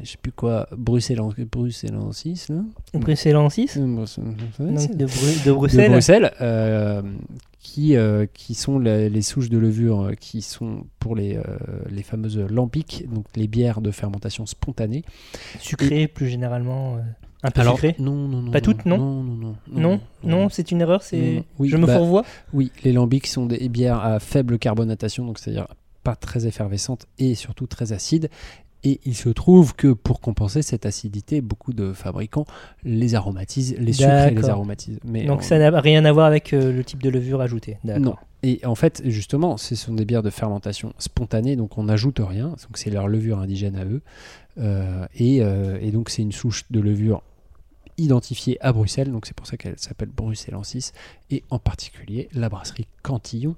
je sais plus quoi, bruxellensis, bruxellensis, là Bruxellensis Euh, donc Bruxellensis de, Bru- de de Bruxelles. Bruxelles, euh, qui, euh, qui sont les souches de levure qui sont pour les, euh, les fameuses lambics, donc les bières de fermentation spontanée. Sucré, plus généralement. un peu Alors, sucré non, non, non. Pas toutes, non Non, non, non. Non, non, c'est une erreur, c'est... Oui, Je me bah, fourvoie Oui, les lambics sont des bières à faible carbonatation, donc c'est-à-dire pas très effervescentes et surtout très acides. Et il se trouve que pour compenser cette acidité, beaucoup de fabricants les aromatisent, les sucrent et les aromatisent. Mais Donc en- ça n'a rien à voir avec euh, le type de levure ajoutée. Non. Et en fait, justement, ce sont des bières de fermentation spontanée, donc on n'ajoute rien. Donc c'est leur levure indigène à eux. Euh, et, euh, et donc c'est une souche de levure identifiée à Bruxelles, donc c'est pour ça qu'elle s'appelle Bruxellensis, et en particulier la brasserie Cantillon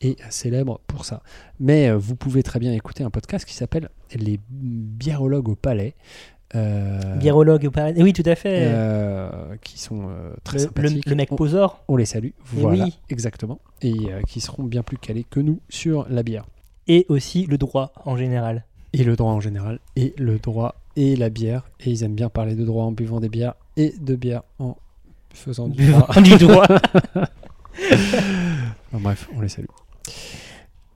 est célèbre pour ça. Mais euh, vous pouvez très bien écouter un podcast qui s'appelle Les biérologues au palais. euh, Biérologue ou pas Oui, tout à fait. euh, qui sont euh, très le, sympathiques. le mec On- poseur. on les salue, Eh voilà, oui. exactement, et qui seront bien plus calés que nous sur la bière. Et aussi le droit en général. Et le droit en général, et le droit et la bière, et ils aiment bien parler de droit en buvant des bières, et de bière en faisant du droit. Du droit. Bref, on les salue.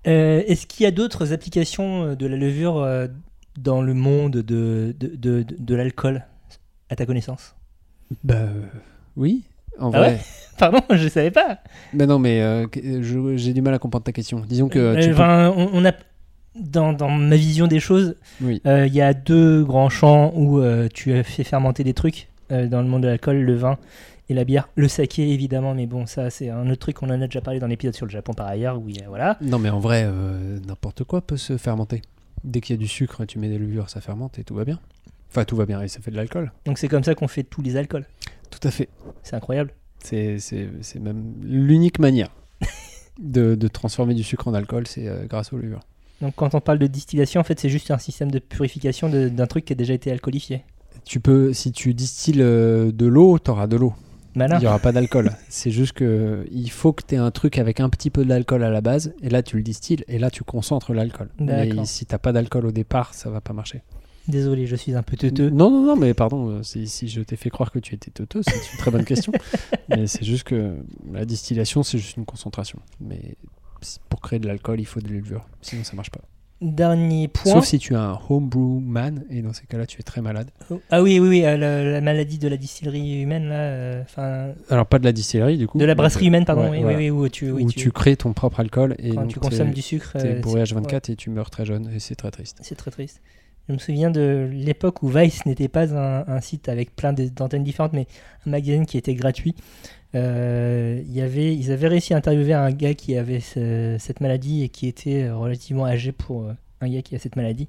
Euh, Est-ce qu'il y a d'autres applications euh, de la levure euh, dans le monde de, de, de, l'alcool, à ta connaissance? Bah oui, en Ah vrai. ouais Pardon, je savais pas. mais non, mais euh, j'ai du mal à comprendre ta question. Disons que peux- enfin, on, on a dans, dans ma vision des choses, Oui. euh, il y a deux grands champs où tu as fait fermenter des trucs dans le monde de l'alcool, le vin et la bière, le saké évidemment, mais bon, ça c'est un autre truc. On en a déjà parlé dans l'épisode sur le Japon par ailleurs, a- voilà. Non, mais en vrai, euh, n'importe quoi peut se fermenter. Dès qu'il y a du sucre, tu mets des levures, ça fermente et tout va bien. Enfin, tout va bien et ça fait de l'alcool. Donc c'est comme ça qu'on fait tous les alcools. Tout à fait. C'est incroyable. C'est même l'unique manière de, de transformer du sucre en alcool, c'est euh, grâce aux levures. Donc quand on parle de distillation, en fait, c'est juste un système de purification d'un truc qui a déjà été alcoolifié. Tu peux, si tu distilles euh, de l'eau, t'auras de l'eau. Malin. Il n'y aura pas d'alcool. c'est juste que il faut que tu aies un truc avec un petit peu d'alcool à la base, et là tu le distilles, et là tu concentres l'alcool. Mais si t'as pas d'alcool au départ, ça va pas marcher. Désolé, je suis un peu teuteux. Non, non, non, mais pardon, euh, si, si je t'ai fait croire que tu étais teuteux, c'est une très bonne question. mais c'est juste que la distillation, c'est juste une concentration. Mais pour créer de l'alcool, il faut de levure. Sinon, ça marche pas. Dernier point. Sauf si tu as un homebrew man, et dans ces cas-là, tu es très malade. Ah oui, oui, oui, euh, la, la maladie de la distillerie humaine, là, euh, Alors, pas de la distillerie, du coup. de la brasserie humaine, pardon, Ouais, oui, voilà. oui, oui, où tu, oui, où tu- tu... crées ton propre alcool et quand donc tu consommes du sucre, T'es euh, bourré c'est- H24 et tu meurs très jeune et c'est très triste. C'est très triste. Je me souviens de l'époque où Vice n'était pas un, un site avec plein d'antennes différentes, mais un magazine qui était gratuit. Euh, y avait, ils avaient réussi à interviewer un gars qui avait ce- cette maladie et qui était relativement âgé pour euh, un gars qui a cette maladie.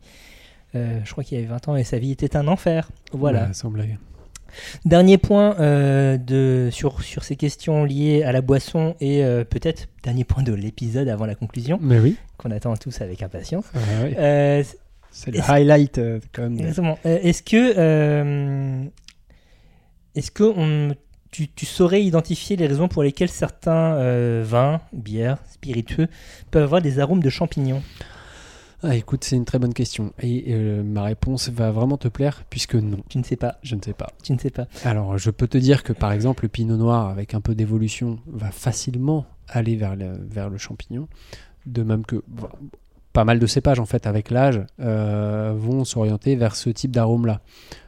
Euh, je crois qu'il avait 20 ans et sa vie était un enfer. Voilà. Ouais, sans blague. Dernier point euh, de, sur, sur ces questions liées à la boisson et euh, peut-être dernier point de l'épisode avant la conclusion, Mais oui. qu'on attend tous avec impatience. Ah. Euh, C'est le est-ce- highlight euh, quand même. Exactement. Euh, est-ce que, euh, est-ce que on, tu, tu saurais identifier les raisons pour lesquelles certains euh, vins, bières, spiritueux peuvent avoir des arômes de champignons Ah, écoute, c'est une très bonne question. Et euh, ma réponse va vraiment te plaire, puisque non, Tu ne sais pas. je ne sais pas. Tu ne sais pas. Alors, je peux te dire que par exemple, le pinot noir, avec un peu d'évolution, va facilement aller vers le, vers le champignon. De même que pas mal de cépages, en fait, avec l'âge, euh, vont s'orienter vers ce type d'arôme-là.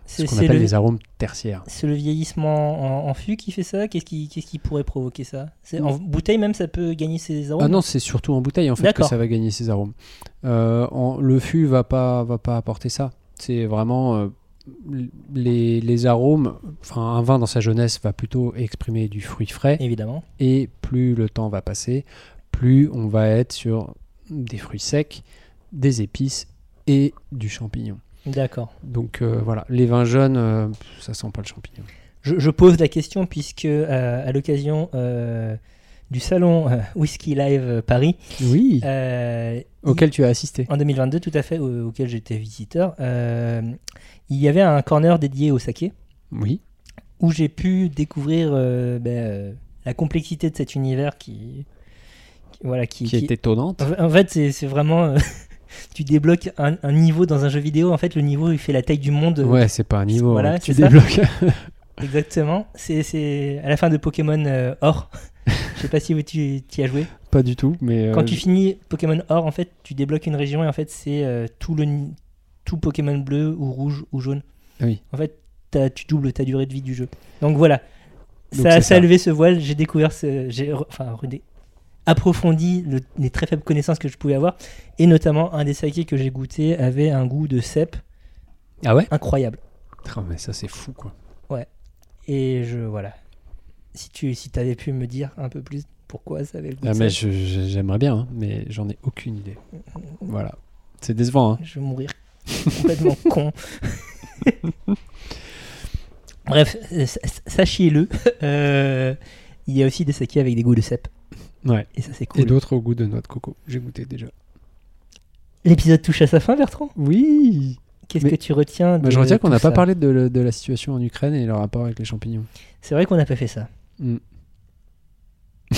Ce C'est qu'on c'est appelle le, les arômes tertiaires. c'est le vieillissement en, en fût qui fait ça? Qu'est-ce qui, pourrait provoquer ça? En bouteille même, ça peut gagner ses arômes Ah non, c'est surtout en bouteille en fait que ça va gagner ses arômes. Euh, en- le fût va pas va pas apporter ça. C'est vraiment euh, les, les arômes. Enfin, un vin dans sa jeunesse va plutôt exprimer du fruit frais Évidemment. et plus le temps va passer, plus on va être sur des fruits secs, des épices et du champignon. D'accord. Donc euh, voilà, les vins jeunes, euh, ça sent pas le champignon. Je, je pose la question puisque euh, à l'occasion du salon euh, Whisky Live Paris, Oui. euh, Auquel tu as assisté. en 2022 tout à fait, au- auquel j'étais visiteur, euh, il y avait un corner dédié au saké Oui. où j'ai pu découvrir ben, la complexité de cet univers qui, qui- voilà, qui, Qui qui- est étonnante. En fait- En fait, c'est c'est vraiment. Tu débloques un, un niveau dans un jeu vidéo. En fait, le niveau, il fait la taille du monde. Ouais, c'est pas un niveau. Voilà, hein, tu débloques. Exactement. C'est- à la fin de Pokémon euh, Or. Je sais pas si tu, y as joué. Pas du tout, mais Quand euh, tu finis Pokémon Or, en fait, tu débloques une région et en fait, c'est euh, tout, le, tout Pokémon bleu ou rouge ou jaune. Oui. En fait, tu doubles ta durée de vie du jeu. Donc voilà. Donc ça, a levé ce voile. J'ai découvert ce. Enfin, redé- approfondi le- les très faibles connaissances que je pouvais avoir. Et notamment, un des sakés que j'ai goûté avait un goût de cèpe Ah ouais? Incroyable. Oh, mais ça c'est fou quoi. Et je. Voilà. Si tu si avais pu me dire un peu plus pourquoi ça avait le goût Ah, de mais j'aimerais bien, hein, mais j'en ai aucune idée. Voilà. C'est décevant, hein. je vais mourir complètement con. Bref, euh, sa- sachez-le, euh, il y a aussi des sakés avec des goûts de cèpe. Ouais. Et ça, c'est Et cool. d'autres au goût de noix de coco. J'ai goûté déjà. L'épisode touche à sa fin, Bertrand? Oui Qu'est-ce que tu retiens de Bah, Je retiens qu'on n'a pas parlé de, le- de la situation en Ukraine et le rapport avec les champignons. C'est vrai qu'on n'a pas fait ça. Mm.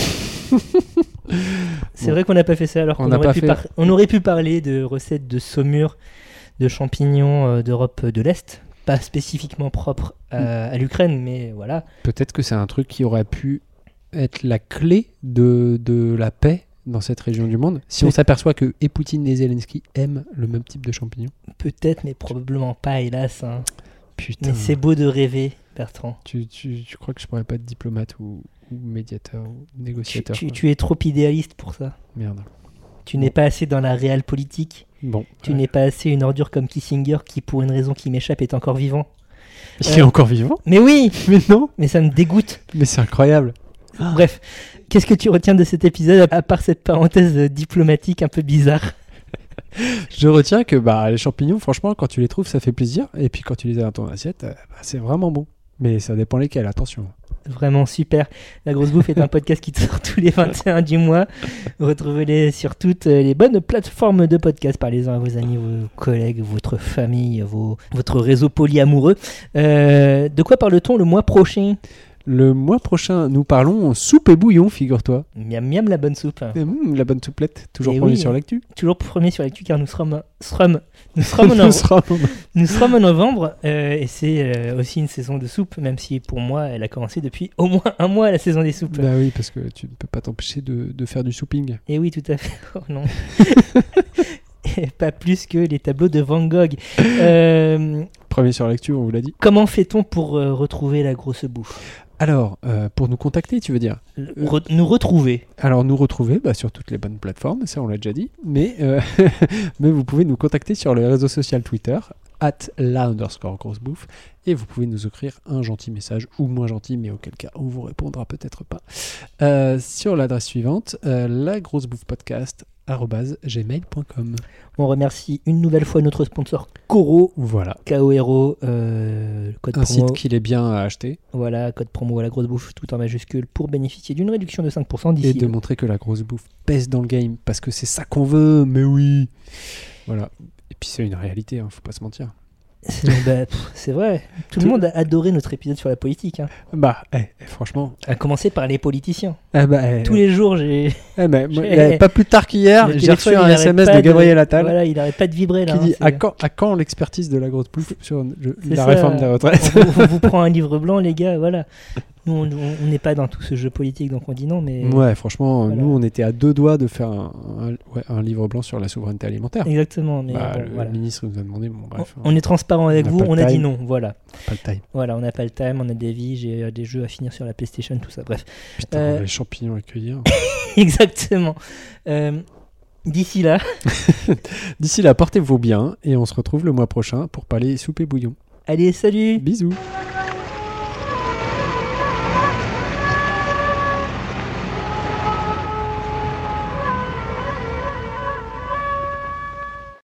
C'est Bon. vrai qu'on n'a pas fait ça alors On qu'on aurait, pu fait- par- on aurait pu parler de recettes de saumure, de champignons euh, d'Europe de l'Est, pas spécifiquement propres à, Mm. à l'Ukraine, mais voilà. Peut-être que c'est un truc qui aurait pu être la clé de, de la paix dans cette région du monde. Si on s'aperçoit que et Poutine et Zelensky aiment le même type de champignons. Peut-être, mais probablement pas, hélas. hein. Putain. Mais c'est beau de rêver, Bertrand. Tu, tu, tu crois que je pourrais pas être diplomate ou, ou médiateur ou Tu, négociateur tu- quoi. tu es trop idéaliste pour ça. Merde. Tu n'es pas assez dans la réelle politique. Bon. Tu ouais. n'es pas assez une ordure comme Kissinger qui, pour une raison qui m'échappe, est encore vivant. Il est Euh. encore vivant? Mais oui, Mais non mais ça me dégoûte. Mais c'est incroyable. Bref, qu'est-ce que tu retiens de cet épisode à part cette parenthèse diplomatique un peu bizarre? Je retiens que bah, les champignons, franchement, quand tu les trouves, ça fait plaisir. Et puis quand tu les as dans ton assiette, euh, bah, c'est vraiment bon. Mais ça dépend lesquels, attention. Vraiment super. La Grosse Bouffe est un podcast qui sort tous les 21 du mois. Retrouvez-les sur toutes les bonnes plateformes de podcast. Parlez-en à vos amis, vos collègues, votre famille, vos, votre réseau polyamoureux. Euh, de quoi parle-t-on le mois prochain? Le mois prochain, nous parlons soupe et bouillon, figure-toi. Miam miam la bonne soupe. Hum, la bonne souplette, toujours Eh premier oui. sur l'actu. Toujours premier sur l'actu car nous serons, serons- nous serons en Nous novembre. serons- Nous sommes en novembre euh, et c'est euh, aussi une saison de soupe, même si pour moi elle a commencé depuis au moins un mois la saison des soupes. bah oui, parce que tu ne peux pas t'empêcher de, de faire du souping. Et oui, tout à fait. Oh non. Pas plus que les tableaux de Van Gogh. Euh, Premier sur l'actu, on vous l'a dit. comment fait-on pour euh, retrouver la grosse bouffe? Alors, euh, pour nous contacter, tu veux dire re- Nous retrouver. Alors, nous retrouver bah, sur toutes les bonnes plateformes, ça on l'a déjà dit. Mais, euh, mais vous pouvez nous contacter sur le réseau social Twitter, at la underscore grosse bouffe. Et vous pouvez nous écrire un gentil message, ou moins gentil, mais auquel cas on vous répondra peut-être pas. Euh, sur l'adresse suivante, la grosse bouffe podcast gmail.com. On remercie une nouvelle fois notre sponsor Coro, Voilà. KORO, euh, code Un promo. site qu'il est bien à acheter Voilà, code promo à la grosse bouffe tout en majuscule pour bénéficier d'une réduction de 5% et d'ici. de montrer que la grosse bouffe pèse dans le game parce que c'est ça qu'on veut, mais oui. Voilà. Et puis c'est une réalité, hein, faut pas se mentir. C'est bah, vrai. Tout, le monde a adoré notre épisode sur la politique. hein. Bah, eh, eh, franchement. À commencer par les politiciens. eh bah, eh, Tous les jours, j'ai. eh, pas plus tard qu'hier, j'ai reçu un SMS de Gabriel Attal Voilà, il arrête pas de vibrer là. qui hein, dit c'est- à quand, à quand l'expertise de la grosse pouffe sur le- la ça. réforme des retraites on, vous- on vous prend un livre blanc, les gars, voilà. Nous, on n'est pas dans tout ce jeu politique, donc on dit non, mais. Ouais, franchement, Voilà. nous, on était à deux doigts de faire un, un- ouais, un livre blanc sur la souveraineté alimentaire. Exactement, mais Bah, bon, le voilà. ministre nous a demandé, bon, On, bref, on est transparent avec on vous, on a dit non, voilà. pas le time. Voilà, on n'a pas le time, on a des vies, j'ai euh, des jeux à finir sur la PlayStation, tout ça, bref. Putain, Euh, les champignons à cueillir. Exactement. Euh, D'ici là, D'ici là, portez-vous bien et on se retrouve le mois prochain pour parler soupe et bouillon. allez, salut Bisous.